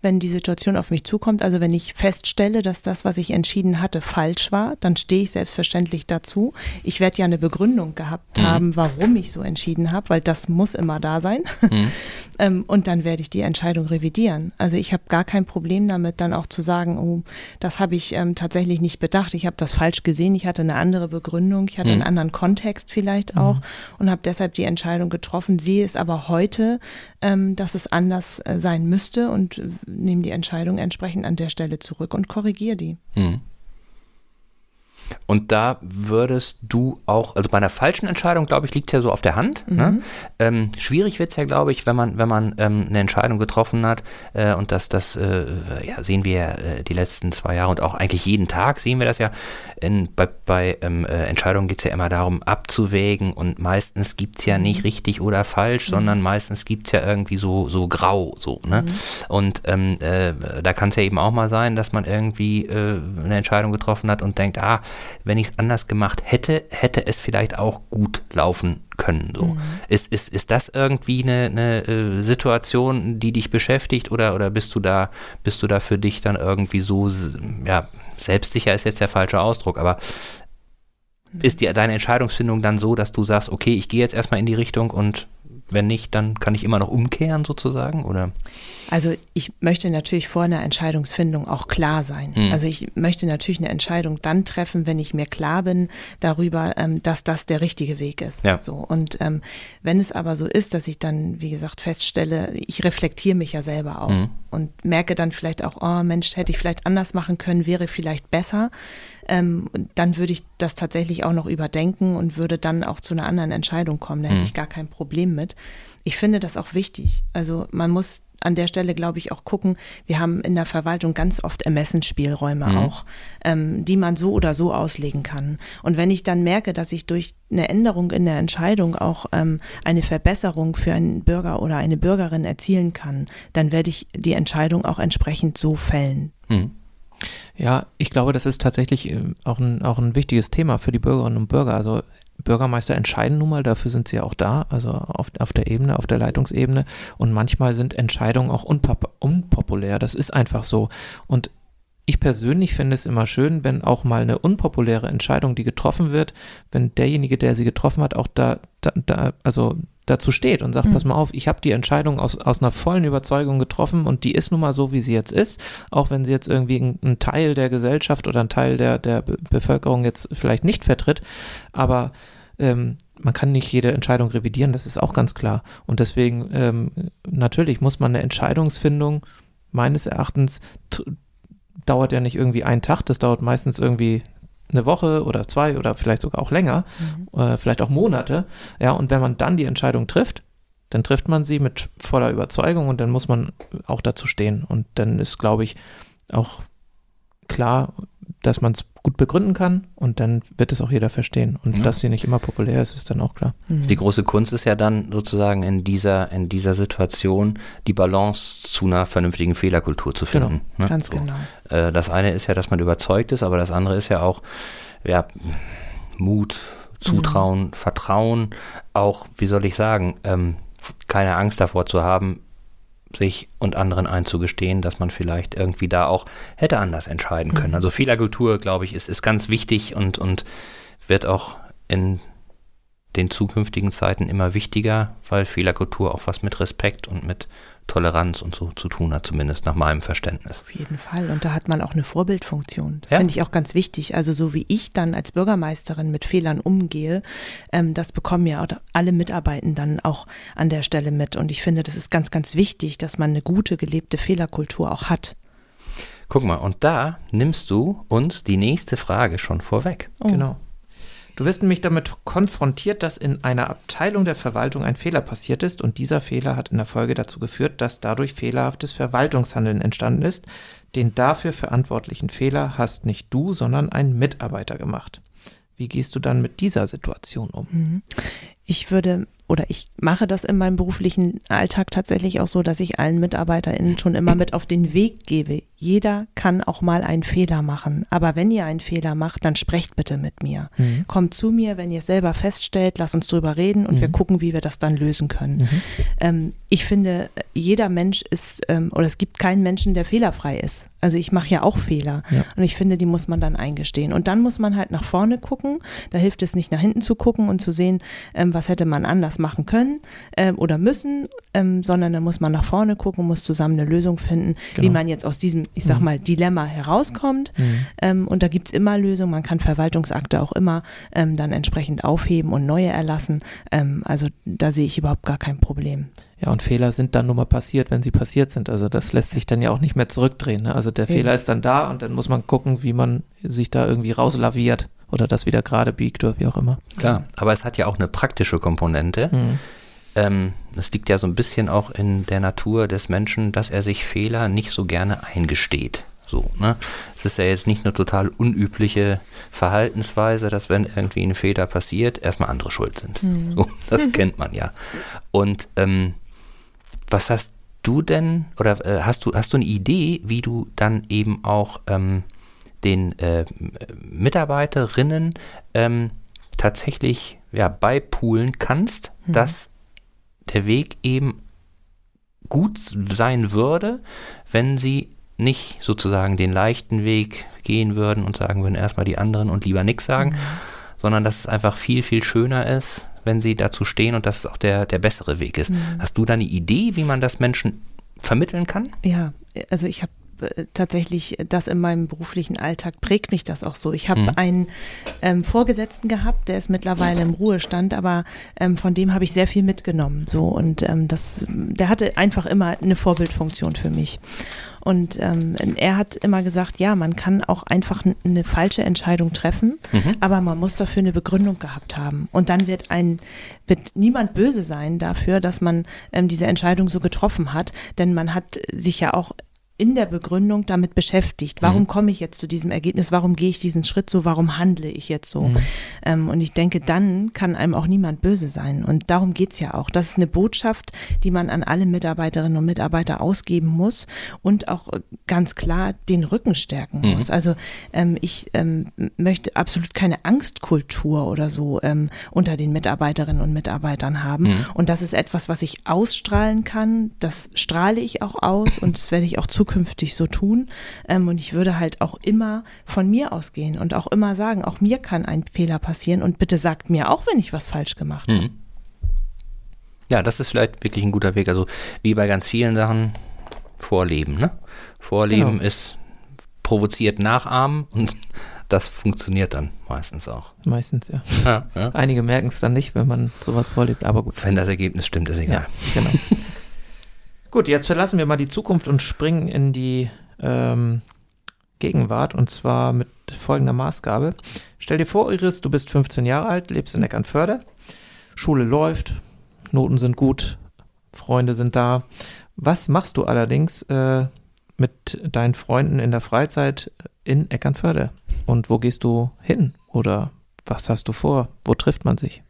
wenn die Situation auf mich zukommt. Also wenn ich feststelle, dass das, was ich entschieden hatte, falsch war, dann stehe ich selbstverständlich dazu. Ich werde ja eine Begründung gehabt mhm. haben, warum ich so entschieden habe, weil das muss immer da sein. Mhm. ähm, und dann werde ich die Entscheidung revidieren. Also ich habe gar kein Problem damit, dann auch zu sagen, oh, das habe ich ähm, tatsächlich nicht bedacht. Ich habe das falsch gesehen. Ich hatte eine andere Begründung. Ich hatte mhm. einen anderen Kontext vielleicht auch mhm. und habe deshalb die Entscheidung getroffen. Sehe es aber heute, ähm, dass es anders äh, sein müsste und nehme die Entscheidung entsprechend an der Stelle zurück und korrigiere die. Hm. Und da würdest du auch, also bei einer falschen Entscheidung, glaube ich, liegt es ja so auf der Hand. Ne? Mhm. Ne? Ähm, schwierig wird es ja, glaube ich, wenn man, wenn man ähm, eine Entscheidung getroffen hat äh, und das, das äh, ja, sehen wir äh, die letzten zwei Jahre und auch eigentlich jeden Tag sehen wir das ja. In, bei bei ähm, äh, Entscheidungen geht es ja immer darum, abzuwägen und meistens gibt es ja nicht mhm. richtig oder falsch, mhm. sondern meistens gibt es ja irgendwie so, so grau. So, ne? Mhm. Und ähm, äh, da kann es ja eben auch mal sein, dass man irgendwie äh, eine Entscheidung getroffen hat und denkt, ah, wenn ich es anders gemacht hätte, hätte es vielleicht auch gut laufen können. So. Mhm. Ist, ist, ist das irgendwie eine, eine äh, Situation, die dich beschäftigt oder, oder bist du da, bist du da für dich dann irgendwie so, ja, selbstsicher ist jetzt der falsche Ausdruck, aber mhm. ist die, deine Entscheidungsfindung dann so, dass du sagst, okay, ich gehe jetzt erstmal in die Richtung und wenn nicht, dann kann ich immer noch umkehren sozusagen, oder? Also ich möchte natürlich vor einer Entscheidungsfindung auch klar sein. Mhm. Also ich möchte natürlich eine Entscheidung dann treffen, wenn ich mir klar bin darüber, ähm, dass das der richtige Weg ist. Ja. So und ähm, wenn es aber so ist, dass ich dann, wie gesagt, feststelle, ich reflektiere mich ja selber auch mhm. und merke dann vielleicht auch, oh Mensch, hätte ich vielleicht anders machen können, wäre vielleicht besser. Ähm, dann würde ich das tatsächlich auch noch überdenken und würde dann auch zu einer anderen Entscheidung kommen. Da hätte mhm. ich gar kein Problem mit. Ich finde das auch wichtig. Also man muss an der Stelle, glaube ich, auch gucken, wir haben in der Verwaltung ganz oft Ermessensspielräume mhm. auch, ähm, die man so oder so auslegen kann. Und wenn ich dann merke, dass ich durch eine Änderung in der Entscheidung auch ähm, eine Verbesserung für einen Bürger oder eine Bürgerin erzielen kann, dann werde ich die Entscheidung auch entsprechend so fällen. Mhm. Ja, ich glaube, das ist tatsächlich äh, auch ein, auch ein wichtiges Thema für die Bürgerinnen und Bürger. Also Bürgermeister entscheiden nun mal, dafür sind sie auch da, also auf, auf der Ebene, auf der Leitungsebene. Und manchmal sind Entscheidungen auch unpop unpopulär. Das ist einfach so. Und ich persönlich finde es immer schön, wenn auch mal eine unpopuläre Entscheidung, die getroffen wird, wenn derjenige, der sie getroffen hat, auch da, da, da also dazu steht und sagt, mhm. pass mal auf, ich habe die Entscheidung aus, aus einer vollen Überzeugung getroffen und die ist nun mal so, wie sie jetzt ist, auch wenn sie jetzt irgendwie ein, Teil der Gesellschaft oder ein Teil der, der Bevölkerung jetzt vielleicht nicht vertritt, aber ähm, man kann nicht jede Entscheidung revidieren, das ist auch ganz klar. Und deswegen, ähm, natürlich muss man eine Entscheidungsfindung meines Erachtens dauert ja nicht irgendwie einen Tag, das dauert meistens irgendwie eine Woche oder zwei oder vielleicht sogar auch länger, mhm. äh, vielleicht auch Monate. Ja, und wenn man dann die Entscheidung trifft, dann trifft man sie mit voller Überzeugung und dann muss man auch dazu stehen. Und dann ist, glaube ich, auch klar, dass man es gut begründen kann und dann wird es auch jeder verstehen. Und ja. dass sie nicht immer populär ist, ist dann auch klar. Mhm. Die große Kunst ist ja dann sozusagen in dieser, in dieser Situation die Balance zu einer vernünftigen Fehlerkultur zu finden. Genau. Ne? Ganz so. genau. Äh, das eine ist ja, dass man überzeugt ist, aber das andere ist ja auch ja, Mut, Zutrauen, mhm. Vertrauen, auch, wie soll ich sagen, ähm, keine Angst davor zu haben, sich und anderen einzugestehen, dass man vielleicht irgendwie da auch hätte anders entscheiden können. Mhm. Also Fehlerkultur, glaube ich, ist, ist ganz wichtig und, und wird auch in den zukünftigen Zeiten immer wichtiger, weil Fehlerkultur auch was mit Respekt und mit Toleranz und so zu tun hat, zumindest nach meinem Verständnis. Auf jeden Fall. Und da hat man auch eine Vorbildfunktion. Das ja. finde ich auch ganz wichtig. Also so wie ich dann als Bürgermeisterin mit Fehlern umgehe, ähm, das bekommen ja alle Mitarbeitenden dann auch an der Stelle mit. Und ich finde, das ist ganz, ganz wichtig, dass man eine gute, gelebte Fehlerkultur auch hat. Guck mal, und da nimmst du uns die nächste Frage schon vorweg. Oh. Genau. Du wirst nämlich damit konfrontiert, dass in einer Abteilung der Verwaltung ein Fehler passiert ist und dieser Fehler hat in der Folge dazu geführt, dass dadurch fehlerhaftes Verwaltungshandeln entstanden ist. Den dafür verantwortlichen Fehler hast nicht du, sondern ein Mitarbeiter gemacht. Wie gehst du dann mit dieser Situation um? Mhm. Ich würde oder ich mache das in meinem beruflichen Alltag tatsächlich auch so, dass ich allen MitarbeiterInnen schon immer mit auf den Weg gebe. Jeder kann auch mal einen Fehler machen. Aber wenn ihr einen Fehler macht, dann sprecht bitte mit mir. Mhm. Kommt zu mir, wenn ihr es selber feststellt, lasst uns drüber reden und mhm. wir gucken, wie wir das dann lösen können. Mhm. Ähm, ich finde, jeder Mensch ist, ähm, oder es gibt keinen Menschen, der fehlerfrei ist. Also ich mache ja auch Fehler. Ja. Und ich finde, die muss man dann eingestehen. Und dann muss man halt nach vorne gucken. Da hilft es nicht nach hinten zu gucken und zu sehen, ähm, was hätte man anders machen können ähm, oder müssen, ähm, sondern da muss man nach vorne gucken, muss zusammen eine Lösung finden, genau. wie man jetzt aus diesem, ich sag mhm. mal, Dilemma herauskommt. Mhm. Ähm, und da gibt es immer Lösungen. Man kann Verwaltungsakte auch immer ähm, dann entsprechend aufheben und neue erlassen. Ähm, also da sehe ich überhaupt gar kein Problem. Ja, und Fehler sind dann nur mal passiert, wenn sie passiert sind. Also das lässt sich dann ja auch nicht mehr zurückdrehen. Ne? Also der ja. Fehler ist dann da und dann muss man gucken, wie man sich da irgendwie rauslaviert oder das wieder gerade biegt oder wie auch immer. Klar, aber es hat ja auch eine praktische Komponente. Mhm. Ähm, es liegt ja so ein bisschen auch in der Natur des Menschen, dass er sich Fehler nicht so gerne eingesteht. So, ne? Es ist ja jetzt nicht eine total unübliche Verhaltensweise, dass wenn irgendwie ein Fehler passiert, erstmal andere schuld sind. Mhm. So, das kennt man ja. Und ähm, was hast du denn, oder äh, hast du, hast du eine Idee, wie du dann eben auch ähm, den äh, Mitarbeiterinnen ähm, tatsächlich ja, beipulen kannst, mhm. dass der Weg eben gut sein würde, wenn sie nicht sozusagen den leichten Weg gehen würden und sagen würden erstmal die anderen und lieber nichts sagen, mhm. sondern dass es einfach viel, viel schöner ist, wenn sie dazu stehen und dass es auch der, der bessere Weg ist. Mhm. Hast du da eine Idee, wie man das Menschen vermitteln kann? Ja, also ich habe tatsächlich das in meinem beruflichen Alltag prägt mich das auch so. Ich habe mhm. einen ähm, Vorgesetzten gehabt, der ist mittlerweile im Ruhestand, aber ähm, von dem habe ich sehr viel mitgenommen. So und ähm, das, der hatte einfach immer eine Vorbildfunktion für mich. Und ähm, er hat immer gesagt, ja, man kann auch einfach eine falsche Entscheidung treffen, mhm. aber man muss dafür eine Begründung gehabt haben. Und dann wird ein, wird niemand böse sein dafür, dass man ähm, diese Entscheidung so getroffen hat, denn man hat sich ja auch in der Begründung damit beschäftigt. Warum mhm. komme ich jetzt zu diesem Ergebnis? Warum gehe ich diesen Schritt so? Warum handle ich jetzt so? Mhm. Ähm, und ich denke, dann kann einem auch niemand böse sein. Und darum geht's ja auch. Das ist eine Botschaft, die man an alle Mitarbeiterinnen und Mitarbeiter ausgeben muss und auch ganz klar den Rücken stärken mhm. muss. Also ähm, ich ähm, möchte absolut keine Angstkultur oder so ähm, unter den Mitarbeiterinnen und Mitarbeitern haben. Mhm. Und das ist etwas, was ich ausstrahlen kann. Das strahle ich auch aus und das werde ich auch zukünftig zukünftig so tun. Ähm, und ich würde halt auch immer von mir ausgehen und auch immer sagen, auch mir kann ein Fehler passieren und bitte sagt mir auch, wenn ich was falsch gemacht habe. Mhm. Ja, das ist vielleicht wirklich ein guter Weg. Also wie bei ganz vielen Sachen, Vorleben. Ne? Vorleben genau. ist provoziert nachahmen und das funktioniert dann meistens auch. Meistens, ja. ja, ja. Einige merken es dann nicht, wenn man sowas vorlebt, aber gut. Wenn das Ergebnis stimmt, ist egal. Ja, genau. Gut, jetzt verlassen wir mal die Zukunft und springen in die ähm, Gegenwart und zwar mit folgender Maßgabe. Stell dir vor, Iris, du bist 15 Jahre alt, lebst in Eckernförde, Schule läuft, Noten sind gut, Freunde sind da. Was machst du allerdings äh, mit deinen Freunden in der Freizeit in Eckernförde? Und wo gehst du hin? Oder was hast du vor? Wo trifft man sich?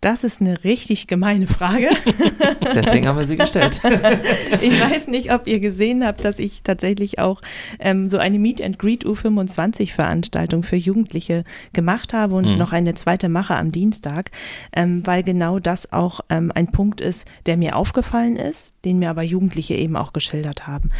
Das ist eine richtig gemeine Frage. Deswegen haben wir sie gestellt. ich weiß nicht, ob ihr gesehen habt, dass ich tatsächlich auch ähm, so eine Meet and Greet U25 Veranstaltung für Jugendliche gemacht habe und mhm. noch eine zweite mache am Dienstag, ähm, weil genau das auch ähm, ein Punkt ist, der mir aufgefallen ist, den mir aber Jugendliche eben auch geschildert haben.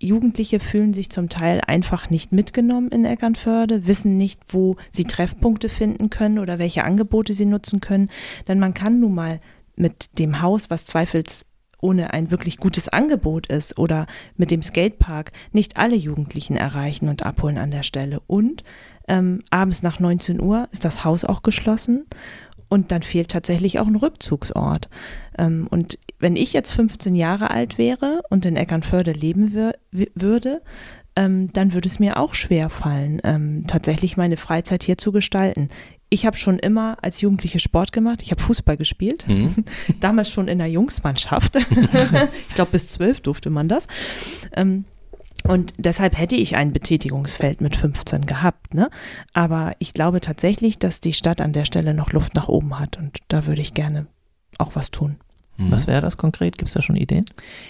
Jugendliche fühlen sich zum Teil einfach nicht mitgenommen in Eckernförde, wissen nicht, wo sie Treffpunkte finden können oder welche Angebote sie nutzen können. Denn man kann nun mal mit dem Haus, was zweifels ohne ein wirklich gutes Angebot ist oder mit dem Skatepark nicht alle Jugendlichen erreichen und abholen an der Stelle. Und ähm, abends nach 19 Uhr ist das Haus auch geschlossen und dann fehlt tatsächlich auch ein Rückzugsort. Ähm, und wenn ich jetzt 15 Jahre alt wäre und in Eckernförde leben würde, ähm, dann würde es mir auch schwer fallen, ähm, tatsächlich meine Freizeit hier zu gestalten. Ich habe schon immer als Jugendliche Sport gemacht. Ich habe Fußball gespielt. Mhm. Damals schon in der Jungsmannschaft. ich glaube, bis zwölf durfte man das. Ähm, Und deshalb hätte ich ein Betätigungsfeld mit 15 gehabt. Ne? Aber ich glaube tatsächlich, dass die Stadt an der Stelle noch Luft nach oben hat. Und da würde ich gerne auch was tun. Mhm. Was wäre das konkret? Gibt es da schon Ideen?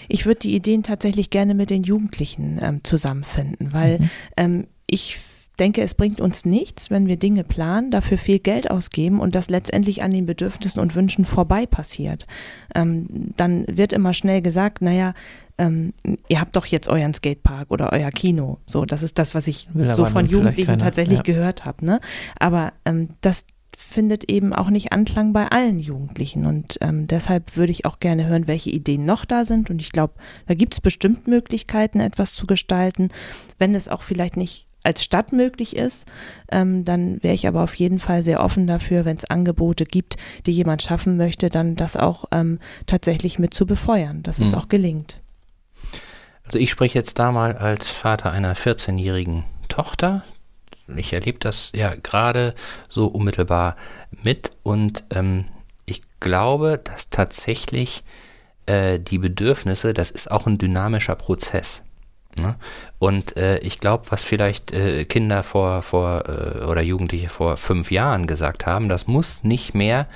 Ich würde die Ideen tatsächlich gerne mit den Jugendlichen ähm, zusammenfinden, weil mhm. ähm, ich denke, es bringt uns nichts, wenn wir Dinge planen, dafür viel Geld ausgeben und das letztendlich an den Bedürfnissen und Wünschen vorbei passiert. Ähm, dann wird immer schnell gesagt, naja, ähm, ihr habt doch jetzt euren Skatepark oder euer Kino. So, das ist das, was ich Will so von Jugendlichen keine, tatsächlich ja. gehört habe. Ne? Aber ähm, das findet eben auch nicht Anklang bei allen Jugendlichen. Und ähm, deshalb würde ich auch gerne hören, welche Ideen noch da sind. Und ich glaube, da gibt es bestimmt Möglichkeiten, etwas zu gestalten. Wenn es auch vielleicht nicht als Stadt möglich ist, ähm, dann wäre ich aber auf jeden Fall sehr offen dafür, wenn es Angebote gibt, die jemand schaffen möchte, dann das auch ähm, tatsächlich mit zu befeuern, dass mhm. es auch gelingt. Also ich spreche jetzt da mal als Vater einer 14-jährigen Tochter, ich erlebe das ja gerade so unmittelbar mit und ähm, ich glaube, dass tatsächlich äh, die Bedürfnisse, das ist auch ein dynamischer Prozess. Ne? Und äh, ich glaube, was vielleicht äh, Kinder vor, vor äh, oder Jugendliche vor fünf Jahren gesagt haben, das muss nicht mehr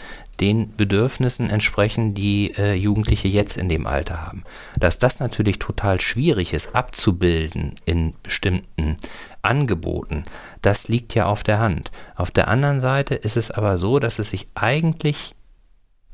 den Bedürfnissen entsprechen, die äh, Jugendliche jetzt in dem Alter haben. Dass das natürlich total schwierig ist, abzubilden in bestimmten Angeboten, das liegt ja auf der Hand. Auf der anderen Seite ist es aber so, dass es sich eigentlich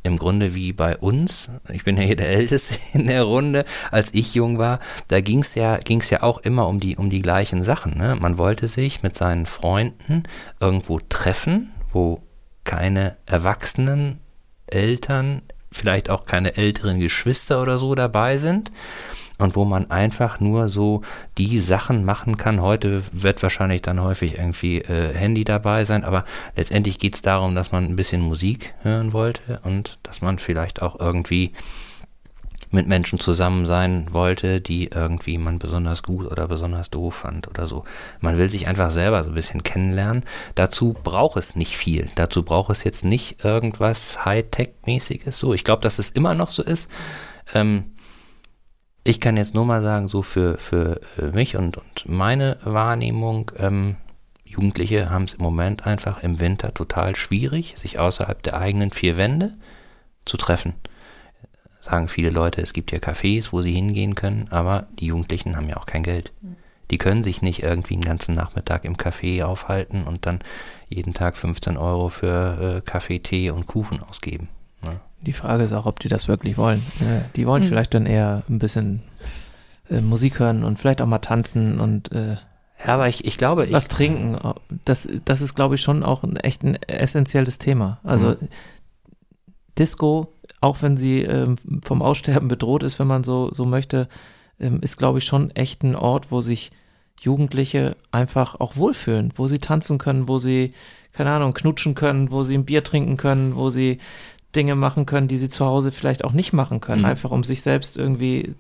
im Grunde wie bei uns, ich bin ja hier der Älteste in der Runde, als ich jung war, da ging es ja, ging's ja auch immer um die, um die gleichen Sachen. Ne? Man wollte sich mit seinen Freunden irgendwo treffen, wo keine erwachsenen Eltern, vielleicht auch keine älteren Geschwister oder so dabei sind und wo man einfach nur so die Sachen machen kann. Heute wird wahrscheinlich dann häufig irgendwie äh, Handy dabei sein, aber letztendlich geht es darum, dass man ein bisschen Musik hören wollte und dass man vielleicht auch irgendwie mit Menschen zusammen sein wollte, die irgendwie man besonders gut oder besonders doof fand oder so. Man will sich einfach selber so ein bisschen kennenlernen. Dazu braucht es nicht viel. Dazu braucht es jetzt nicht irgendwas Hightech-mäßiges. So, ich glaube, dass es immer noch so ist. Ähm, ich kann jetzt nur mal sagen, so für, für äh, mich und, und meine Wahrnehmung, ähm, Jugendliche haben es im Moment einfach im Winter total schwierig, sich außerhalb der eigenen vier Wände zu treffen sagen viele Leute, es gibt ja Cafés, wo sie hingehen können, aber die Jugendlichen haben ja auch kein Geld. Hm. Die können sich nicht irgendwie einen ganzen Nachmittag im Café aufhalten und dann jeden Tag 15 Euro für äh, Kaffee, Tee und Kuchen ausgeben. Ne? Die Frage ist auch, ob die das wirklich wollen. Ja, die wollen mhm. vielleicht dann eher ein bisschen äh, Musik hören und vielleicht auch mal tanzen und äh, ja, aber ich, ich glaube, was ich, trinken. Das, das ist, glaube ich, schon auch ein echt ein essentielles Thema. Also mhm. Disco auch wenn sie ähm, vom Aussterben bedroht ist, wenn man so, so möchte, ähm, ist, glaube ich, schon echt ein Ort, wo sich Jugendliche einfach auch wohlfühlen, wo sie tanzen können, wo sie, keine Ahnung, knutschen können, wo sie ein Bier trinken können, wo sie Dinge machen können, die sie zu Hause vielleicht auch nicht machen können, mhm. einfach um sich selbst irgendwie,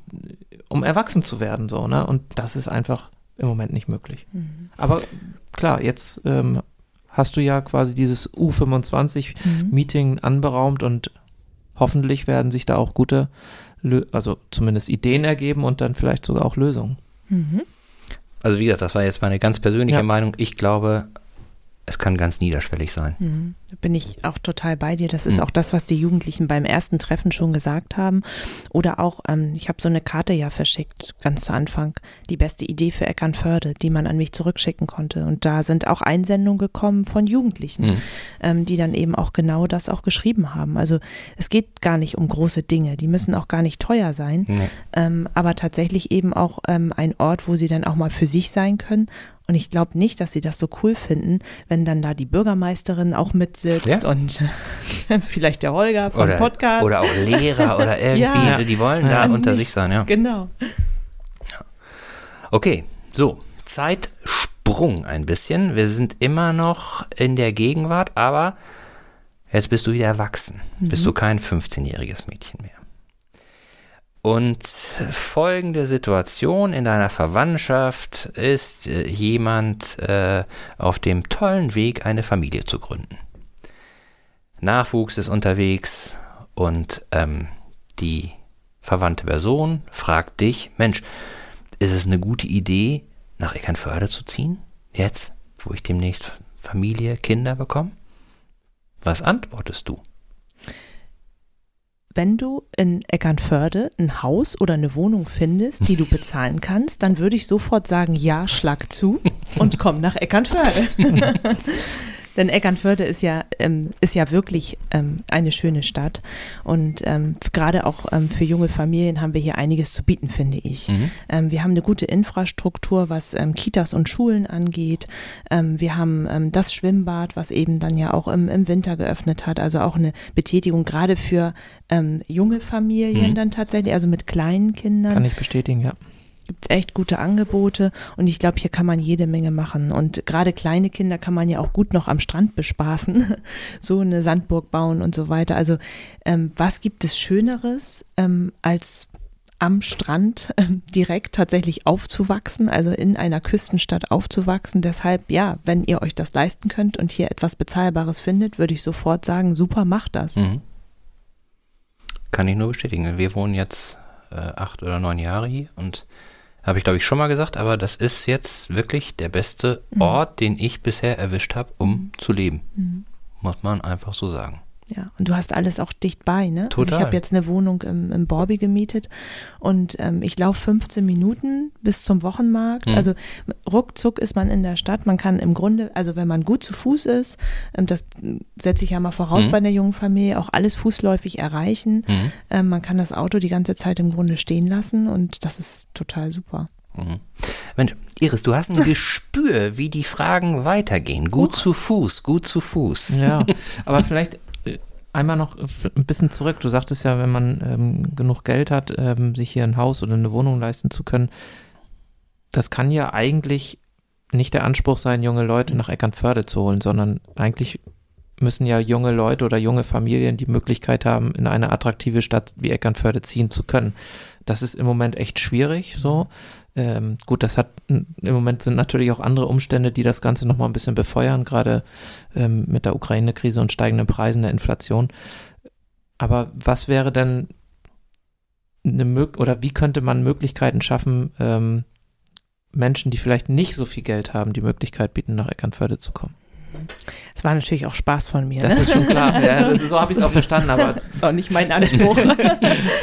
um erwachsen zu werden, so, ne? Und das ist einfach im Moment nicht möglich. Mhm. Aber klar, jetzt ähm, hast du ja quasi dieses U25-Meeting mhm. anberaumt und hoffentlich werden sich da auch gute, also zumindest Ideen ergeben und dann vielleicht sogar auch Lösungen. Mhm. Also wie gesagt, das war jetzt meine ganz persönliche ja. Meinung. Ich glaube, es kann ganz niederschwellig sein. Mhm. Da bin ich auch total bei dir. Das ist mhm. auch das, was die Jugendlichen beim ersten Treffen schon gesagt haben. Oder auch, ähm, ich habe so eine Karte ja verschickt, ganz zu Anfang. Die beste Idee für Eckernförde, die man an mich zurückschicken konnte. Und da sind auch Einsendungen gekommen von Jugendlichen, mhm. ähm, die dann eben auch genau das auch geschrieben haben. Also es geht gar nicht um große Dinge. Die müssen auch gar nicht teuer sein. Ähm, aber tatsächlich eben auch ähm, ein Ort, wo sie dann auch mal für sich sein können und ich glaube nicht, dass sie das so cool finden, wenn dann da die Bürgermeisterin auch mitsitzt ja? und vielleicht der Holger vom oder, Podcast. Oder auch Lehrer oder irgendwie, ja. die wollen da ja, unter sich sein, ja. Genau. Okay, so, Zeitsprung ein bisschen. Wir sind immer noch in der Gegenwart, aber jetzt bist du wieder erwachsen. Mhm. Bist du kein 15-jähriges Mädchen mehr. Und folgende Situation in deiner Verwandtschaft ist äh, jemand äh, auf dem tollen Weg, eine Familie zu gründen. Nachwuchs ist unterwegs und ähm, die verwandte Person fragt dich, Mensch, ist es eine gute Idee, nach Eckernförde zu ziehen? Jetzt, wo ich demnächst Familie, Kinder bekomme? Was antwortest du? Wenn du in Eckernförde ein Haus oder eine Wohnung findest, die du bezahlen kannst, dann würde ich sofort sagen, ja, schlag zu und komm nach Eckernförde. Denn Eckernförde ist ja, ähm, ist ja wirklich ähm, eine schöne Stadt. Und ähm, gerade auch ähm, für junge Familien haben wir hier einiges zu bieten, finde ich. Mhm. Ähm, wir haben eine gute Infrastruktur, was Kitas und Schulen angeht. wir haben das Schwimmbad, was eben dann ja auch im, im Winter geöffnet hat. Also auch eine Betätigung gerade für junge Familien mhm. dann tatsächlich, also mit kleinen Kindern. Kann ich bestätigen, ja gibt es echt gute Angebote und ich glaube, hier kann man jede Menge machen. Und gerade kleine Kinder kann man ja auch gut noch am Strand bespaßen, so eine Sandburg bauen und so weiter. Also ähm, was gibt es Schöneres ähm, als am Strand ähm, direkt tatsächlich aufzuwachsen, also in einer Küstenstadt aufzuwachsen. Deshalb, ja, wenn ihr euch das leisten könnt und hier etwas Bezahlbares findet, würde ich sofort sagen, super, macht das. Mhm. Kann ich nur bestätigen. Wir wohnen jetzt äh, acht oder neun Jahre hier und habe ich, glaube ich, schon mal gesagt, aber das ist jetzt wirklich der beste mhm. Ort, den ich bisher erwischt habe, um zu leben. Mhm. Muss man einfach so sagen. Ja, und du hast alles auch dicht bei, ne? Total. Also ich habe jetzt eine Wohnung im, im Borby gemietet und ähm, ich laufe 15 Minuten bis zum Wochenmarkt. Mhm. Also ruckzuck ist man in der Stadt. Man kann im Grunde, also wenn man gut zu Fuß ist, ähm, das setze ich ja mal voraus mhm. bei einer jungen Familie, auch alles fußläufig erreichen. Mhm. Ähm, man kann das Auto die ganze Zeit im Grunde stehen lassen und das ist total super. Mhm. Mensch, Iris, du hast ein Gespür, wie die Fragen weitergehen. Gut Huch. zu Fuß, gut zu Fuß. Ja, aber vielleicht einmal noch ein bisschen zurück. Du sagtest ja, wenn man ähm, genug Geld hat, ähm, sich hier ein Haus oder eine Wohnung leisten zu können, das kann ja eigentlich nicht der Anspruch sein, junge Leute nach Eckernförde zu holen, sondern eigentlich müssen ja junge Leute oder junge Familien die Möglichkeit haben, in eine attraktive Stadt wie Eckernförde ziehen zu können. Das ist im Moment echt schwierig so. Ähm, gut, das hat im Moment sind natürlich auch andere Umstände, die das Ganze nochmal ein bisschen befeuern, gerade ähm, mit der Ukraine-Krise und steigenden Preisen der Inflation. Aber was wäre denn eine Möglichkeit oder wie könnte man Möglichkeiten schaffen, ähm, Menschen, die vielleicht nicht so viel Geld haben, die Möglichkeit bieten, nach Eckernförde zu kommen? Es war natürlich auch Spaß von mir. Das ne? ist schon klar. Ja, ist, so habe ich es auch verstanden, aber. Das ist auch nicht mein Anspruch.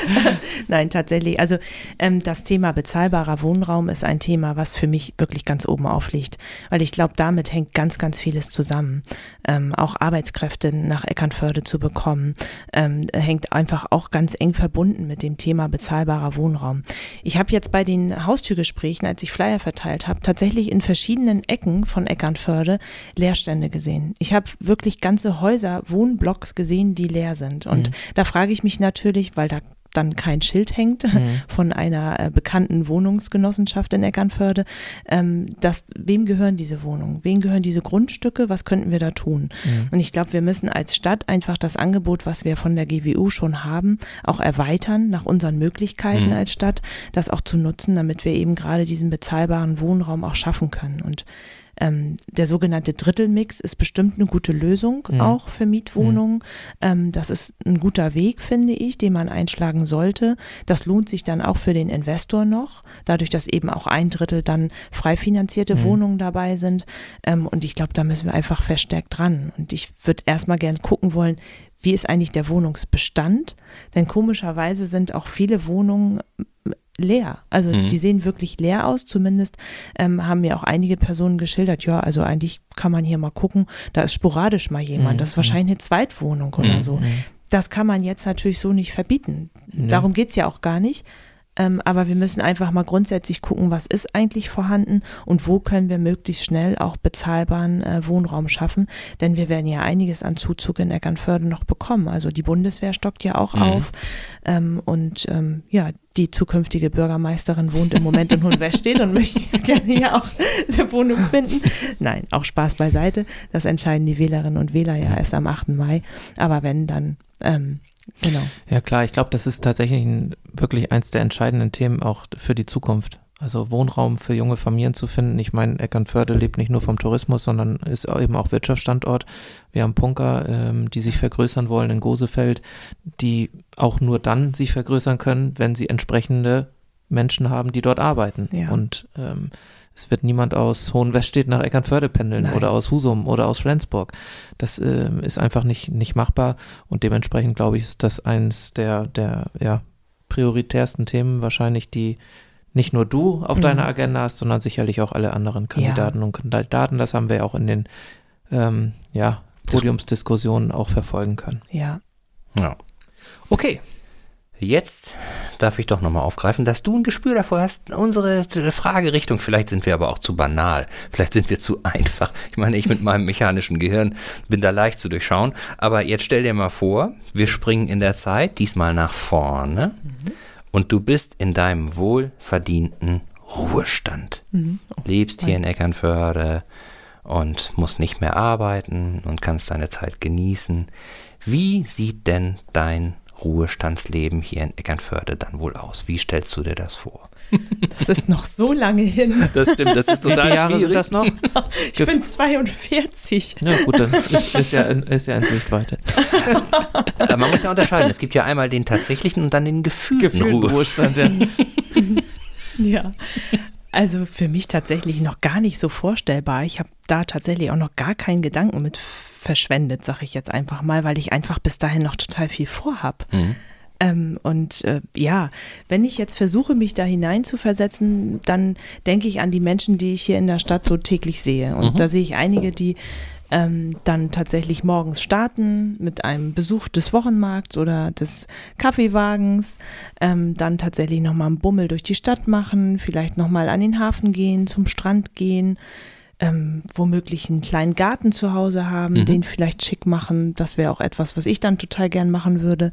Nein, tatsächlich. Also ähm, das Thema bezahlbarer Wohnraum ist ein Thema, was für mich wirklich ganz oben aufliegt. Weil ich glaube, damit hängt ganz, ganz vieles zusammen. Ähm, auch Arbeitskräfte nach Eckernförde zu bekommen, ähm, hängt einfach auch ganz eng verbunden mit dem Thema bezahlbarer Wohnraum. Ich habe jetzt bei den Haustürgesprächen, als ich Flyer verteilt habe, tatsächlich in verschiedenen Ecken von Eckernförde Leerstände Zustände gesehen. Ich habe wirklich ganze Häuser, Wohnblocks gesehen, die leer sind. Und mhm. da frage ich mich natürlich, weil da dann kein Schild hängt mhm. von einer äh, bekannten Wohnungsgenossenschaft in Eckernförde, ähm, dass, wem gehören diese Wohnungen? Wem gehören diese Grundstücke? Was könnten wir da tun? Mhm. Und ich glaube, wir müssen als Stadt einfach das Angebot, was wir von der GWU schon haben, auch erweitern nach unseren Möglichkeiten mhm. als Stadt, das auch zu nutzen, damit wir eben gerade diesen bezahlbaren Wohnraum auch schaffen können. Und ähm, der sogenannte Drittelmix ist bestimmt eine gute Lösung mhm. auch für Mietwohnungen. Mhm. Ähm, das ist ein guter Weg, finde ich, den man einschlagen sollte. Das lohnt sich dann auch für den Investor noch, dadurch, dass eben auch ein Drittel dann frei finanzierte mhm. Wohnungen dabei sind. Ähm, und ich glaube, da müssen wir einfach verstärkt dran. Und ich würde erstmal gerne gucken wollen, wie ist eigentlich der Wohnungsbestand? Denn komischerweise sind auch viele Wohnungen leer. Also mhm. die sehen wirklich leer aus. Zumindest ähm, haben mir auch einige Personen geschildert, ja, also eigentlich kann man hier mal gucken, da ist sporadisch mal jemand. Mhm. Das ist wahrscheinlich eine Zweitwohnung oder mhm. so. Mhm. Das kann man jetzt natürlich so nicht verbieten. Darum geht es ja auch gar nicht. Ähm, aber wir müssen einfach mal grundsätzlich gucken, was ist eigentlich vorhanden und wo können wir möglichst schnell auch bezahlbaren äh, Wohnraum schaffen. Denn wir werden ja einiges an Zuzug in Eckernförde noch bekommen. Also die Bundeswehr stockt ja auch mhm. auf. Ähm, und ähm, ja, die zukünftige Bürgermeisterin wohnt im Moment in Hohenwestedt und möchte gerne hier auch eine Wohnung finden. Nein, auch Spaß beiseite. Das entscheiden die Wählerinnen und Wähler ja erst am 8. Mai. Aber wenn, dann ähm, Genau. Ja klar, ich glaube, das ist tatsächlich ein, wirklich eins der entscheidenden Themen auch für die Zukunft. Also Wohnraum für junge Familien zu finden. Ich meine, Eckernförde lebt nicht nur vom Tourismus, sondern ist eben auch Wirtschaftsstandort. Wir haben Punker, ähm, die sich vergrößern wollen in Gosefeld, die auch nur dann sich vergrößern können, wenn sie entsprechende Menschen haben, die dort arbeiten. Ja. Und ähm, es wird niemand aus Hohenweststedt nach Eckernförde pendeln Nein. oder aus Husum oder aus Flensburg. Das ähm, ist einfach nicht, nicht machbar und dementsprechend glaube ich, ist das eines der, der ja, prioritärsten Themen wahrscheinlich, die nicht nur du auf Mhm. deiner Agenda hast, sondern sicherlich auch alle anderen Kandidaten und Kandidaten. Das haben wir ja auch in den ähm, ja, Podiumsdiskussionen auch verfolgen können. Ja. Ja. Okay. Jetzt darf ich doch nochmal aufgreifen, dass du ein Gespür dafür hast, unsere Fragerichtung, vielleicht sind wir aber auch zu banal, vielleicht sind wir zu einfach. Ich meine, ich mit meinem mechanischen Gehirn bin da leicht zu durchschauen, aber jetzt stell dir mal vor, wir springen in der Zeit, diesmal nach vorne und du bist in deinem wohlverdienten Ruhestand. Mhm. Lebst hier in Eckernförde und musst nicht mehr arbeiten und kannst deine Zeit genießen. Wie sieht denn dein Ruhestandsleben hier in Eckernförde dann wohl aus? Wie stellst du dir das vor? Das ist noch so lange hin. Das stimmt, das ist Wie viele Jahre sind das noch? Ich bin 42. Ja, gut, dann ist, ist, ja, in, ist ja in Sichtweite. Aber man muss ja unterscheiden. Es gibt ja einmal den tatsächlichen und dann den gefühlten, Gefühlten Ruhe. Ruhestand, ja. Ja. Also für mich tatsächlich noch gar nicht so vorstellbar. Ich habe da tatsächlich auch noch gar keinen Gedanken mit verschwendet, sage ich jetzt einfach mal, weil ich einfach bis dahin noch total viel vorhab. Mhm. Ähm, und äh, ja, wenn ich jetzt versuche, mich da hineinzuversetzen, dann denke ich an die Menschen, die ich hier in der Stadt so täglich sehe. Und Mhm. da sehe ich einige, die ähm, dann tatsächlich morgens starten mit einem Besuch des Wochenmarkts oder des Kaffeewagens, ähm, dann tatsächlich nochmal einen Bummel durch die Stadt machen, vielleicht nochmal an den Hafen gehen, zum Strand gehen, ähm, womöglich einen kleinen Garten zu Hause haben, Mhm. den vielleicht schick machen. Das wäre auch etwas, was ich dann total gern machen würde.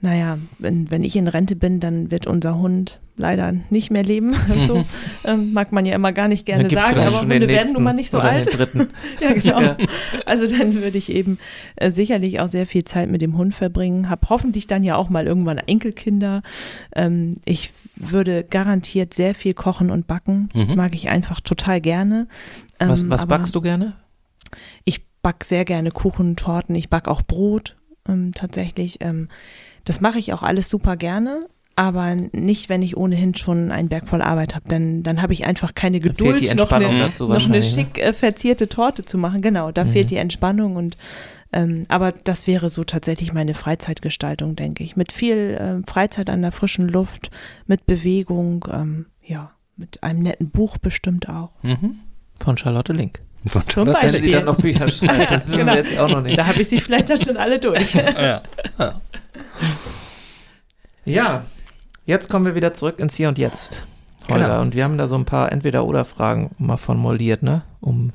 Naja, wenn, wenn ich in Rente bin, dann wird unser Hund leider nicht mehr leben. So ähm, mag man ja immer gar nicht gerne sagen, aber Hunde werden nun mal nicht so alt. Ja, genau. Ja. Also dann würde ich eben äh, sicherlich auch sehr viel Zeit mit dem Hund verbringen. Hab hoffentlich dann ja auch mal irgendwann Enkelkinder. Ähm, ich würde garantiert sehr viel kochen und backen. Das Mhm. mag ich einfach total gerne. Ähm, Was, was backst du gerne? Ich back sehr gerne Kuchen, Torten. Ich back auch Brot ähm, tatsächlich. Das mache ich auch alles super gerne. Aber nicht, wenn ich ohnehin schon einen Berg voll Arbeit habe, denn dann habe ich einfach keine Da fehlt Geduld, noch eine, dazu noch eine ne? schick äh, verzierte Torte zu machen. Genau, da Mhm. fehlt die Entspannung und ähm, aber das wäre so tatsächlich meine Freizeitgestaltung, denke ich. Mit viel ähm, Freizeit an der frischen Luft, mit Bewegung, ähm, ja, mit einem netten Buch bestimmt auch. Mhm. Von Charlotte Link. Zum Wenn Beispiel. sie dann noch Bücher schreibt, das wissen Genau. wir jetzt auch noch nicht. Da habe ich sie vielleicht dann schon alle durch. Ja. Ja, jetzt kommen wir wieder zurück ins Hier und Jetzt. Holger. Genau. Und wir haben da so ein paar Entweder-Oder-Fragen mal formuliert, ne? Um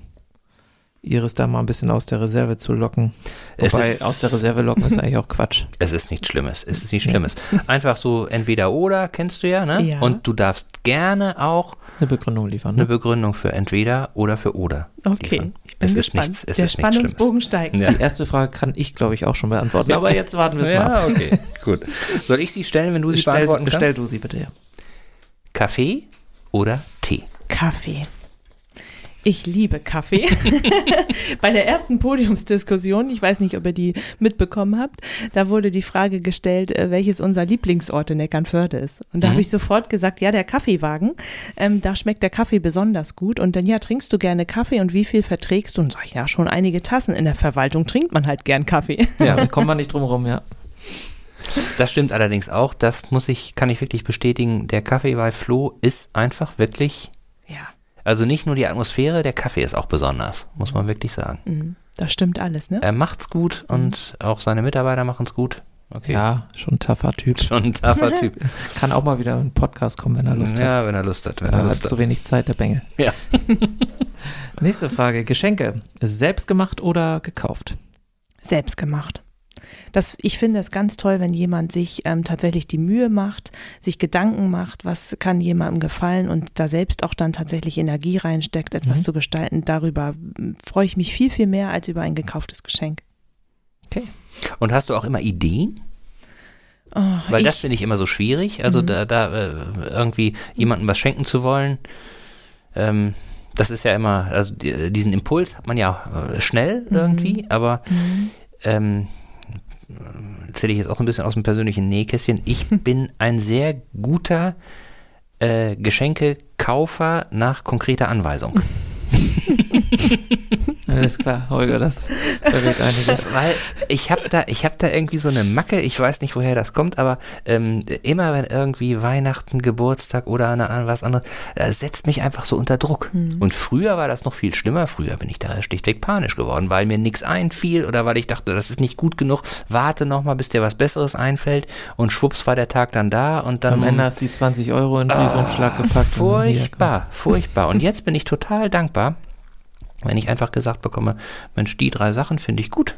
Iris da mal ein bisschen aus der Reserve zu locken. Es Wobei, ist- aus der Reserve locken ist eigentlich auch Quatsch. Es ist nichts Schlimmes. Es ist nichts Schlimmes. Einfach so entweder oder, kennst du ja, ne? Ja. Und du darfst gerne auch Eine Begründung liefern, eine ne? Begründung für entweder oder für oder. Okay, liefern. ich bin es gespannt. ist nichts, es Der ist nichts Spannungsbogen Schlimmes. steigt. Ja. Die erste Frage kann ich, glaube ich, auch schon beantworten. Aber jetzt warten wir es mal Ja, ab. okay, gut. Soll ich sie stellen, wenn du sie Stell, beantworten kannst? stell du sie bitte her. Kaffee oder Tee? Kaffee. Ich liebe Kaffee. Bei der ersten Podiumsdiskussion, ich weiß nicht, ob ihr die mitbekommen habt, da wurde die Frage gestellt, äh, welches unser Lieblingsort in Eckernförde ist. Und da Mhm. habe ich sofort gesagt, ja, der Kaffeewagen, ähm, da schmeckt der Kaffee besonders gut. Und dann, ja, trinkst du gerne Kaffee und wie viel verträgst du? Und sag ich, ja, schon einige Tassen. In der Verwaltung trinkt man halt gern Kaffee. Ja, da kommen wir nicht drum rum, ja. Das stimmt allerdings auch. Das muss ich, kann ich wirklich bestätigen. Der Kaffee bei Flo ist einfach wirklich, also nicht nur die Atmosphäre, der Kaffee ist auch besonders, muss man wirklich sagen. mhm. das stimmt alles, ne? Er macht's gut und auch seine Mitarbeiter machen's gut. Okay. Ja, schon ein tougher Typ. Schon ein taffer Typ. Kann auch mal wieder in einen Podcast kommen, wenn er Lust hat. ja, wenn er Lust hat. Wenn Er er hat Lust zu hat. wenig Zeit, der Bengel. Ja. Nächste Frage. Geschenke. Selbst gemacht oder gekauft? selbst gemacht. Das, ich finde es ganz toll, wenn jemand sich ähm, tatsächlich die Mühe macht, sich Gedanken macht, was kann jemandem gefallen und da selbst auch dann tatsächlich Energie reinsteckt, etwas Mhm. zu gestalten. Darüber mm, freue ich mich viel, viel mehr als über ein gekauftes Geschenk. Und hast du auch immer Ideen? Oh, Weil ich, das finde ich immer so schwierig. Also Mhm. da, da äh, irgendwie jemandem was schenken zu wollen, ähm, das ist ja immer, also die, diesen Impuls hat man ja äh, schnell irgendwie, aber Mhm. ähm, erzähle ich jetzt auch ein bisschen aus dem persönlichen Nähkästchen. Ich bin ein sehr guter äh, Geschenkekaufer nach konkreter Anweisung. Alles klar, Holger, das verrät einiges. Weil ich habe da, ich habe da irgendwie so eine Macke, ich weiß nicht, woher das kommt, aber ähm, immer wenn irgendwie Weihnachten, Geburtstag oder eine, was anderes, das setzt mich einfach so unter Druck. Mhm. Und früher war das noch viel schlimmer. Früher bin ich da schlichtweg panisch geworden, weil mir nichts einfiel oder weil ich dachte, das ist nicht gut genug. Warte noch mal, bis dir was Besseres einfällt. Und schwupps war der Tag dann da und dann. Am Ende hast du die 20 Euro in den Briefumschlag oh, gepackt. Furchtbar, furchtbar. Und jetzt bin ich total dankbar wenn ich einfach gesagt bekomme, Mensch, die drei Sachen finde ich gut,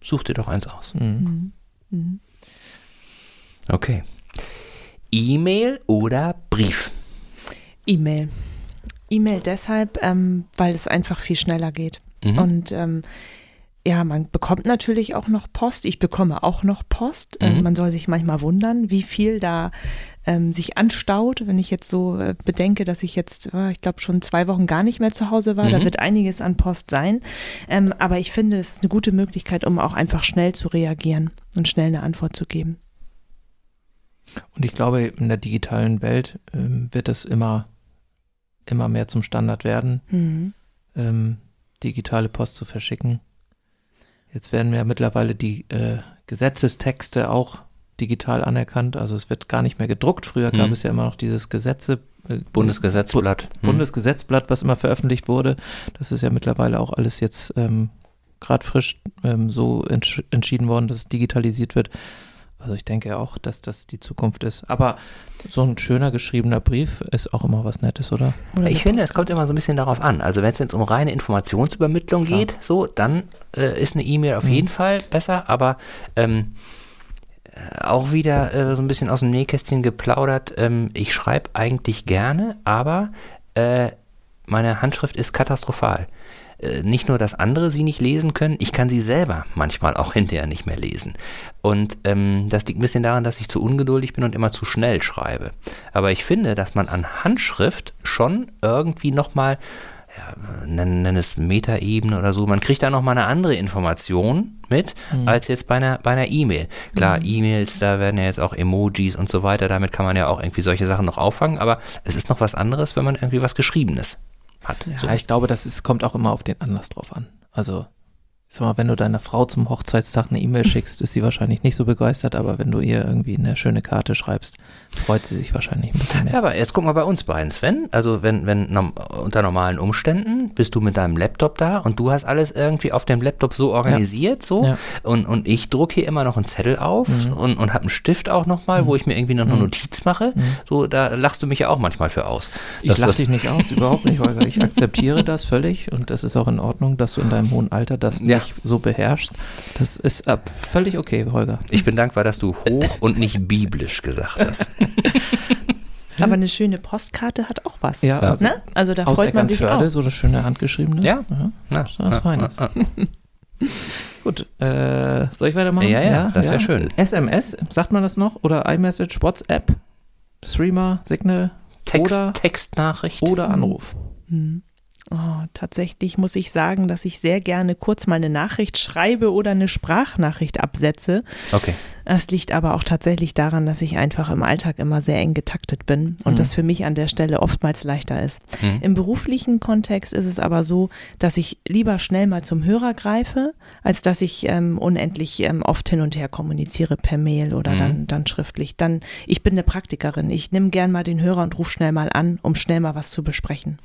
such dir doch eins aus. Mhm. Mhm. Okay. E-Mail oder Brief? E-Mail. E-Mail deshalb, ähm, weil es einfach viel schneller geht. Mhm. Und ähm, ja, man bekommt natürlich auch noch Post. Ich bekomme auch noch Post. Ähm, mhm. man soll sich manchmal wundern, wie viel da ähm, sich anstaut. Wenn ich jetzt so äh, bedenke, dass ich jetzt, äh, ich glaube, schon zwei Wochen gar nicht mehr zu Hause war, mhm. da wird einiges an Post sein. Ähm, aber ich finde, es ist eine gute Möglichkeit, um auch einfach schnell zu reagieren und schnell eine Antwort zu geben. Und ich glaube, in der digitalen Welt ähm, wird es immer, immer mehr zum Standard werden, mhm. ähm, digitale Post zu verschicken. Jetzt werden ja mittlerweile die äh, Gesetzestexte auch digital anerkannt. Also es wird gar nicht mehr gedruckt. Früher gab mhm. es ja immer noch dieses Gesetze. Äh, Bundesgesetzblatt. Mhm. Bundesgesetzblatt, was immer veröffentlicht wurde. Das ist ja mittlerweile auch alles jetzt ähm, gerade frisch ähm, so entsch entschieden worden, dass es digitalisiert wird. Also ich denke auch, dass das die Zukunft ist. Aber so ein schöner geschriebener Brief ist auch immer was Nettes, oder? oder ich finde, es kommt immer so ein bisschen darauf an. Also wenn es jetzt um reine Informationsübermittlung Klar. geht, so, dann äh, ist eine E-Mail auf mhm. jeden Fall besser. Aber ähm, äh, auch wieder äh, so ein bisschen aus dem Nähkästchen geplaudert. Ähm, ich schreibe eigentlich gerne, aber äh, meine Handschrift ist katastrophal. Äh, nicht nur, dass andere sie nicht lesen können, ich kann sie selber manchmal auch hinterher nicht mehr lesen. Und ähm, das liegt ein bisschen daran, dass ich zu ungeduldig bin und immer zu schnell schreibe. Aber ich finde, dass man an Handschrift schon irgendwie nochmal ja, nenn, nenn es Metaebene oder so, man kriegt da nochmal eine andere Information mit, mhm. als jetzt bei einer bei einer E-Mail. Klar, mhm. E-Mails, da werden ja jetzt auch Emojis und so weiter, damit kann man ja auch irgendwie solche Sachen noch auffangen, aber es ist noch was anderes, wenn man irgendwie was Geschriebenes hat. Ja, so. ich glaube, das ist, kommt auch immer auf den Anlass drauf an. Also Sag mal, wenn du deiner Frau zum Hochzeitstag eine E-Mail schickst, ist sie wahrscheinlich nicht so begeistert, aber wenn du ihr irgendwie eine schöne Karte schreibst, freut sie sich wahrscheinlich ein bisschen mehr. Ja, aber jetzt guck mal bei uns beiden, Sven. Also wenn, wenn unter normalen Umständen bist du mit deinem Laptop da und du hast alles irgendwie auf dem Laptop so organisiert, ja. so ja. Und, und ich drucke hier immer noch einen Zettel auf mhm. und, und habe einen Stift auch nochmal, mhm. wo ich mir irgendwie noch eine mhm. Notiz mache. Mhm. So, da lachst du mich ja auch manchmal für aus. Ich lache dich nicht aus, überhaupt nicht, Holger. Ich akzeptiere das völlig und das ist auch in Ordnung, dass du in deinem hohen Alter das ja nicht so beherrschst. Das ist äh, völlig okay, Holger. Ich bin dankbar, dass du hoch und nicht biblisch gesagt hast. Aber eine schöne Postkarte hat auch was. Ja, also, ne? also da freut man sich auch. so eine schöne handgeschriebene. Ja, ja. Na, das ist feines. Gut, äh, soll ich weitermachen? Ja, ja, ja das wäre ja. schön. SMS, sagt man das noch? Oder iMessage, WhatsApp, Streamer, Signal? Text, oder, Textnachricht. Oder Anruf. Hm. Oh, tatsächlich muss ich sagen, dass ich sehr gerne kurz mal eine Nachricht schreibe oder eine Sprachnachricht absetze. Okay. Das liegt aber auch tatsächlich daran, dass ich einfach im Alltag immer sehr eng getaktet bin und mhm. das für mich an der Stelle oftmals leichter ist. Mhm. Im beruflichen Kontext ist es aber so, dass ich lieber schnell mal zum Hörer greife, als dass ich ähm, unendlich ähm, oft hin und her kommuniziere per Mail oder mhm. dann, dann schriftlich. Dann, ich bin eine Praktikerin. Ich nehme gern mal den Hörer und rufe schnell mal an, um schnell mal was zu besprechen.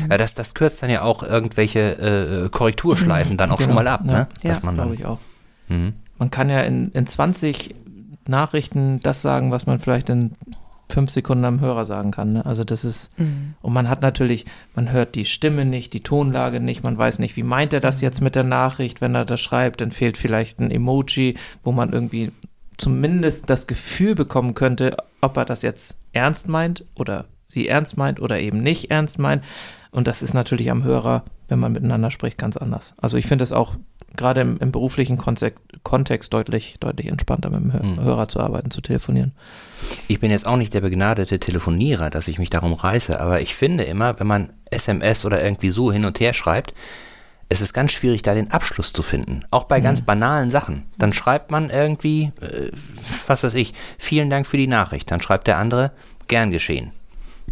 Mhm. Ja, das, das kürzt dann ja auch irgendwelche äh, Korrekturschleifen dann auch genau. schon mal ab, ja. ne? Ja, glaube ich auch. Mhm. Man kann ja in, in 20 Nachrichten das sagen, was man vielleicht in fünf Sekunden am Hörer sagen kann. Ne? Also das ist, mhm. und man hat natürlich, man hört die Stimme nicht, die Tonlage nicht, man weiß nicht, wie meint er das jetzt mit der Nachricht, wenn er das schreibt, dann fehlt vielleicht ein Emoji, wo man irgendwie zumindest das Gefühl bekommen könnte, ob er das jetzt ernst meint oder sie ernst meint oder eben nicht ernst meint. Und das ist natürlich am Hörer, wenn man miteinander spricht, ganz anders. Also ich finde es auch gerade im, im, beruflichen Kontext, Kontext deutlich, deutlich entspannter mit dem mhm. Hörer zu arbeiten, zu telefonieren. Ich bin jetzt auch nicht der begnadete Telefonierer, dass ich mich darum reiße, aber ich finde immer, wenn man SMS oder irgendwie so hin und her schreibt, es ist ganz schwierig, da den Abschluss zu finden. Auch bei ganz banalen Sachen. Dann schreibt man irgendwie, äh, was weiß ich, vielen Dank für die Nachricht. Dann schreibt der andere, gern geschehen.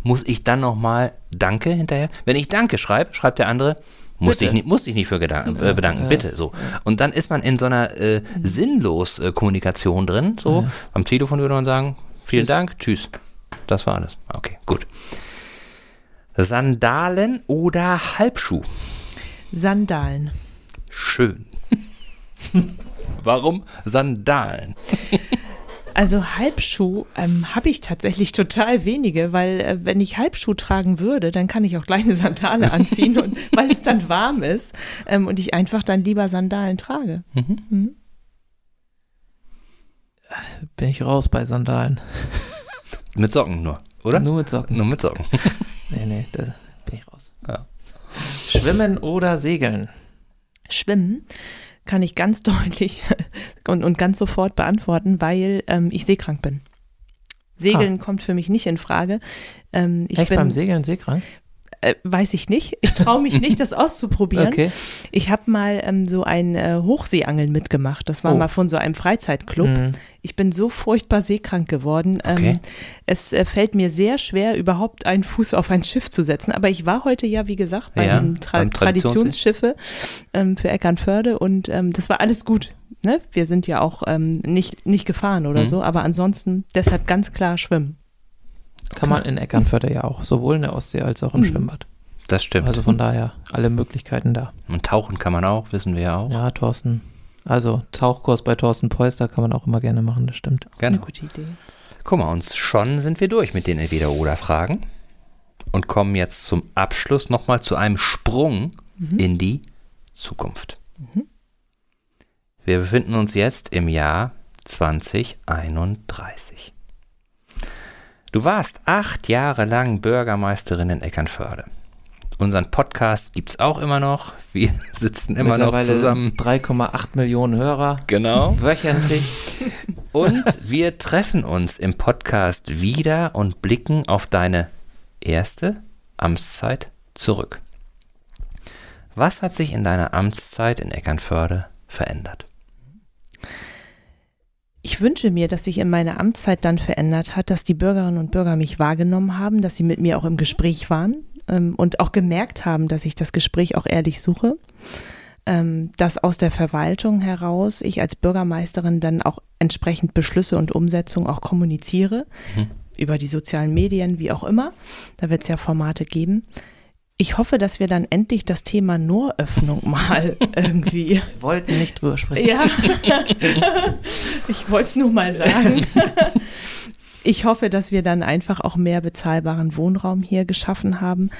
Muss ich dann nochmal Danke hinterher? Wenn ich Danke schreibe, schreibt der andere, musste ich, nicht, musste ich nicht für gedan- äh, bedanken, bitte. So. Und dann ist man in so einer äh, sinnlos äh, Kommunikation drin. So. Am Telefon würde man sagen, vielen Dank, tschüss. Das war alles. Okay, gut. Sandalen oder Halbschuh? Sandalen. Schön. Warum Sandalen? Also Halbschuh ähm, habe ich tatsächlich total wenige, weil äh, wenn ich Halbschuh tragen würde, dann kann ich auch gleich eine Sandale anziehen und weil es dann warm ist ähm, und ich einfach dann lieber Sandalen trage. Bin ich raus bei Sandalen. Mit Socken nur, oder? Nur mit Socken. Nur mit Socken. Nee, nee, da bin ich raus. Ja. Schwimmen oder segeln? Schwimmen kann ich ganz deutlich und, und ganz sofort beantworten, weil ähm, ich seekrank bin. Segeln kommt für mich nicht in Frage. Ähm, ich Echt bin, beim Segeln seekrank? äh, weiß ich nicht. Ich traue mich nicht, das auszuprobieren. Okay. Ich habe mal ähm, so ein äh, Hochseeangeln mitgemacht. Das war Oh. mal von so einem Freizeitclub. Mhm. Ich bin so furchtbar seekrank geworden. Okay. Ähm, es äh, fällt mir sehr schwer, überhaupt einen Fuß auf ein Schiff zu setzen. Aber ich war heute ja, wie gesagt, bei Ja, den Tra beim Traditions- Traditionsschiffe ähm, für Eckernförde und ähm, das war alles gut. Ne? Wir sind ja auch nicht, nicht gefahren oder Mhm. so, aber ansonsten deshalb ganz klar schwimmen. Kann man in Eckernförde ja auch, sowohl in der Ostsee als auch im Mhm. Schwimmbad. Das stimmt. Also von daher alle Möglichkeiten da. Und tauchen kann man auch, wissen wir ja auch. Ja, Thorsten. Also Tauchkurs bei Thorsten Peuster kann man auch immer gerne machen, das stimmt. Eine Genau. gute Idee. Guck mal, uns schon sind wir durch mit den Entweder-Oder-Fragen und kommen jetzt zum Abschluss nochmal zu einem Sprung in die Zukunft. Wir befinden uns jetzt im Jahr 2031. Du warst acht Jahre lang Bürgermeisterin in Eckernförde. Unseren Podcast gibt es auch immer noch. Wir sitzen immer noch zusammen. 3,8 Millionen Hörer Genau. wöchentlich. Und wir treffen uns im Podcast wieder und blicken auf deine erste Amtszeit zurück. Was hat sich in deiner Amtszeit in Eckernförde verändert? Ich wünsche mir, dass sich in meiner Amtszeit dann verändert hat, dass die Bürgerinnen und Bürger mich wahrgenommen haben, dass sie mit mir auch im Gespräch waren ähm, und auch gemerkt haben, dass ich das Gespräch auch ehrlich suche. Ähm, dass aus der Verwaltung heraus ich als Bürgermeisterin dann auch entsprechend Beschlüsse und Umsetzung auch kommuniziere, Mhm. über die sozialen Medien, wie auch immer. Da wird es ja Formate geben. Ich hoffe, dass wir dann endlich das Thema Nooröffnung mal irgendwie Wollten nicht drüber sprechen. ja, ich wollte es nur mal sagen. Ich hoffe, dass wir dann einfach auch mehr bezahlbaren Wohnraum hier geschaffen haben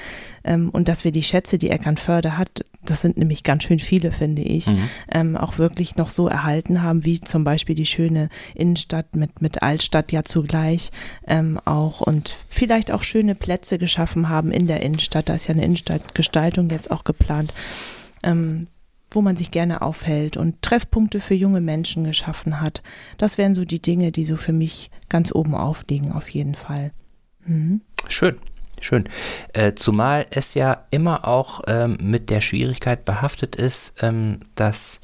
ähm, und dass wir die Schätze, die Eckernförde hat, das sind nämlich ganz schön viele, finde ich, Mhm. ähm, auch wirklich noch so erhalten haben, wie zum Beispiel die schöne Innenstadt mit, mit Altstadt ja zugleich ähm, auch und vielleicht auch schöne Plätze geschaffen haben in der Innenstadt. Da ist ja eine Innenstadtgestaltung jetzt auch geplant. Wo man sich gerne aufhält und Treffpunkte für junge Menschen geschaffen hat. Das wären so die Dinge, die so für mich ganz oben aufliegen, auf jeden Fall. Mhm. Schön, schön. Äh, zumal es ja immer auch ähm, mit der Schwierigkeit behaftet ist, ähm, dass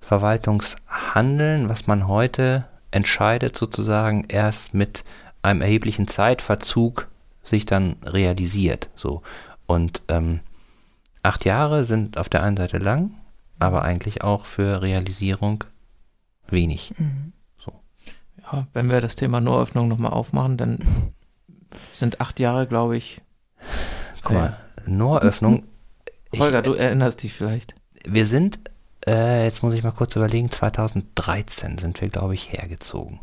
Verwaltungshandeln, was man heute entscheidet, sozusagen erst mit einem erheblichen Zeitverzug sich dann realisiert. So. Und ähm, acht Jahre sind auf der einen Seite lang, aber eigentlich auch für Realisierung wenig. Ja, wenn wir das Thema Noöffnung nochmal aufmachen, dann sind acht Jahre, glaube ich. Guck mal, Nooröffnung. ich- Holger, du erinnerst dich vielleicht. Wir sind, äh, jetzt muss ich mal kurz überlegen, 2013 sind wir, glaube ich, hergezogen.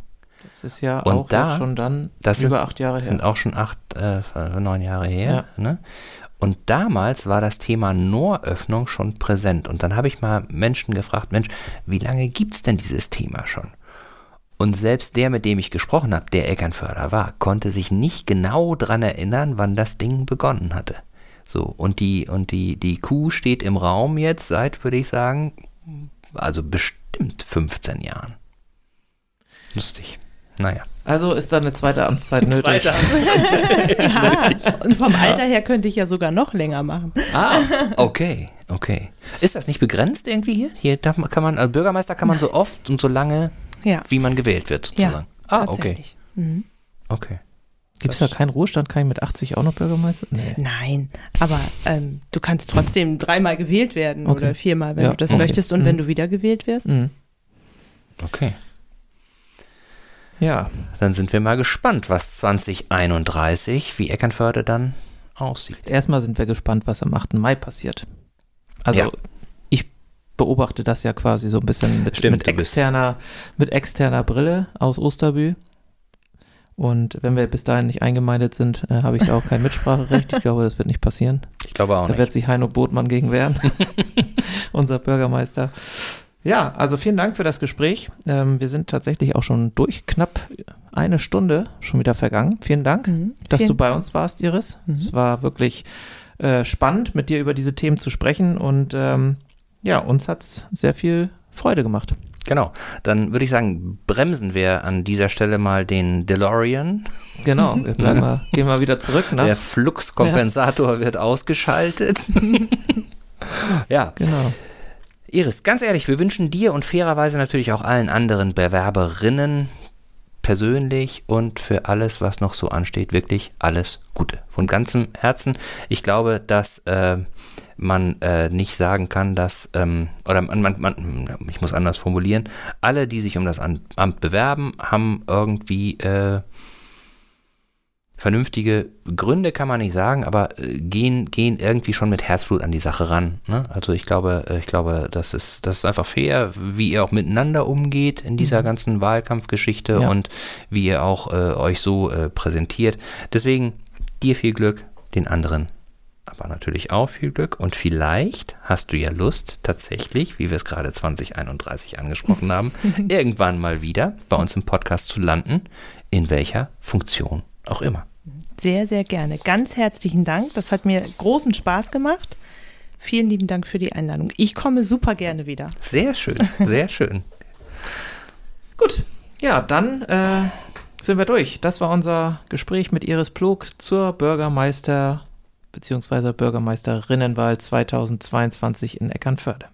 Das ist ja Und auch da- schon dann das sind- über acht Jahre Sind her. auch schon acht, äh, neun Jahre her. Ne? Und damals war das Thema Nooröffnung schon präsent. Und dann habe ich mal Menschen gefragt, Mensch, wie lange gibt es denn dieses Thema schon? Und selbst der, mit dem ich gesprochen habe, der Eckernförder war, konnte sich nicht genau dran erinnern, wann das Ding begonnen hatte. So, und die, und die, die Kuh steht im Raum jetzt seit, würde ich sagen, also bestimmt 15 Jahren. Lustig. Naja. Also ist da eine zweite Amtszeit nötig. Zweite Ja, und vom Alter her könnte ich ja sogar noch länger machen. Ah, Okay, okay. Ist das nicht begrenzt irgendwie hier? Hier kann man, als Bürgermeister kann man so oft und so lange, Ja, wie man gewählt wird, sozusagen. ja ah, okay. Mhm. Okay. gibt es da keinen Ruhestand? Kann ich mit 80 auch noch Bürgermeister? Nee. Nein, aber ähm, du kannst trotzdem dreimal gewählt werden Okay. oder viermal, wenn Ja, du das okay. möchtest und Mhm. wenn du wieder gewählt wirst. Mhm. Okay. Ja, Dann sind wir mal gespannt, was 2031, wie Eckernförde dann aussieht. erstmal sind wir gespannt, was am 8. Mai passiert. Also Ja. ich beobachte das ja quasi so ein bisschen mit, Stimmt, mit, externer, mit externer Brille aus Osterbü. Und wenn wir bis dahin nicht eingemeindet sind, äh, habe ich da auch kein Mitspracherecht. Ich glaube, das wird nicht passieren. Ich glaube auch Da nicht. wird sich Heino Botmann gegen wehren, unser Bürgermeister. Ja, also vielen Dank für das Gespräch. Ähm, wir sind tatsächlich auch schon durch, knapp eine Stunde schon wieder vergangen. Vielen Dank, Mhm. dass Vielen- du bei uns warst, Iris. Mhm. Es war wirklich äh, spannend, mit dir über diese Themen zu sprechen und ähm, ja, uns hat es sehr viel Freude gemacht. Genau. Dann würde ich sagen, bremsen wir an dieser Stelle mal den DeLorean. Genau, wir bleiben mal, gehen mal wieder zurück nach. Der Fluxkompensator wird ausgeschaltet. ja, Genau. Iris, ganz ehrlich, wir wünschen dir und fairerweise natürlich auch allen anderen Bewerberinnen persönlich und für alles, was noch so ansteht, wirklich alles Gute. Von ganzem Herzen. Ich glaube, dass äh, man äh, nicht sagen kann, dass, ähm, oder man, man, man, ich muss anders formulieren, alle, die sich um das Amt bewerben, haben irgendwie äh, vernünftige Gründe, kann man nicht sagen, aber äh, gehen, gehen irgendwie schon mit Herzblut an die Sache ran. Ne? Also ich glaube, äh, ich glaube, das ist, das ist einfach fair, wie ihr auch miteinander umgeht in dieser ganzen Wahlkampfgeschichte Ja. und wie ihr auch äh, euch so äh, präsentiert. Deswegen dir viel Glück, den anderen aber natürlich auch viel Glück und vielleicht hast du ja Lust, tatsächlich, wie wir es gerade 2031 angesprochen haben, irgendwann mal wieder bei uns im Podcast zu landen, in welcher Funktion auch immer. Sehr, sehr gerne. Ganz herzlichen Dank. Das hat mir großen Spaß gemacht. Vielen lieben Dank für die Einladung. Ich komme super gerne wieder. Sehr schön, sehr schön. Gut, ja, dann äh, sind wir durch. Das war unser Gespräch mit Iris Plog zur Bürgermeister- bzw. Bürgermeisterinnenwahl 2022 in Eckernförde.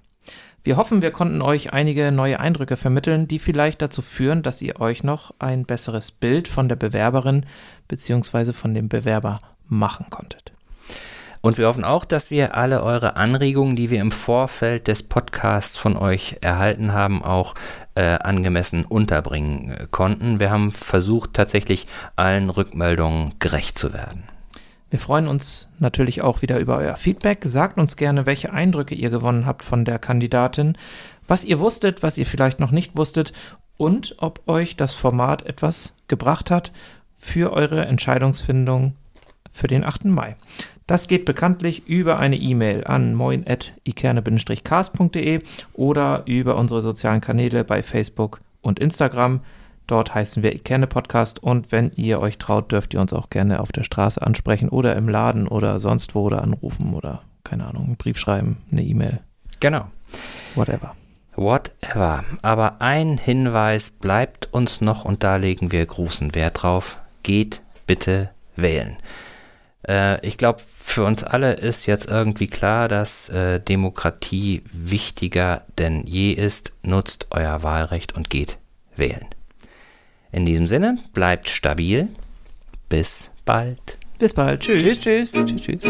Wir hoffen, wir konnten euch einige neue Eindrücke vermitteln, die vielleicht dazu führen, dass ihr euch noch ein besseres Bild von der Bewerberin bzw. von dem Bewerber machen konntet. Und wir hoffen auch, dass wir alle eure Anregungen, die wir im Vorfeld des Podcasts von euch erhalten haben, auch äh, angemessen unterbringen äh, konnten. Wir haben versucht, tatsächlich allen Rückmeldungen gerecht zu werden. Wir freuen uns natürlich auch wieder über euer Feedback. Sagt uns gerne, welche Eindrücke ihr gewonnen habt von der Kandidatin, was ihr wusstet, was ihr vielleicht noch nicht wusstet und ob euch das Format etwas gebracht hat für eure Entscheidungsfindung für den 8. Mai. Das geht bekanntlich über eine E-Mail an moin.ikerne-cast.de oder über unsere sozialen Kanäle bei Facebook und Instagram. Dort heißen wir Ikerne Podcast und wenn ihr euch traut, dürft ihr uns auch gerne auf der Straße ansprechen oder im Laden oder sonst wo oder anrufen oder keine Ahnung, einen Brief schreiben, eine E-Mail, Genau. whatever. Whatever. Aber ein Hinweis bleibt uns noch und da legen wir großen Wert drauf. Geht bitte wählen. Äh, ich glaube, für uns alle ist jetzt irgendwie klar, dass äh, Demokratie wichtiger denn je ist. Nutzt euer Wahlrecht und geht wählen. In diesem Sinne, bleibt stabil. Bis bald. Bis bald. Tschüss. Tschüss, tschüss. tschüss, tschüss.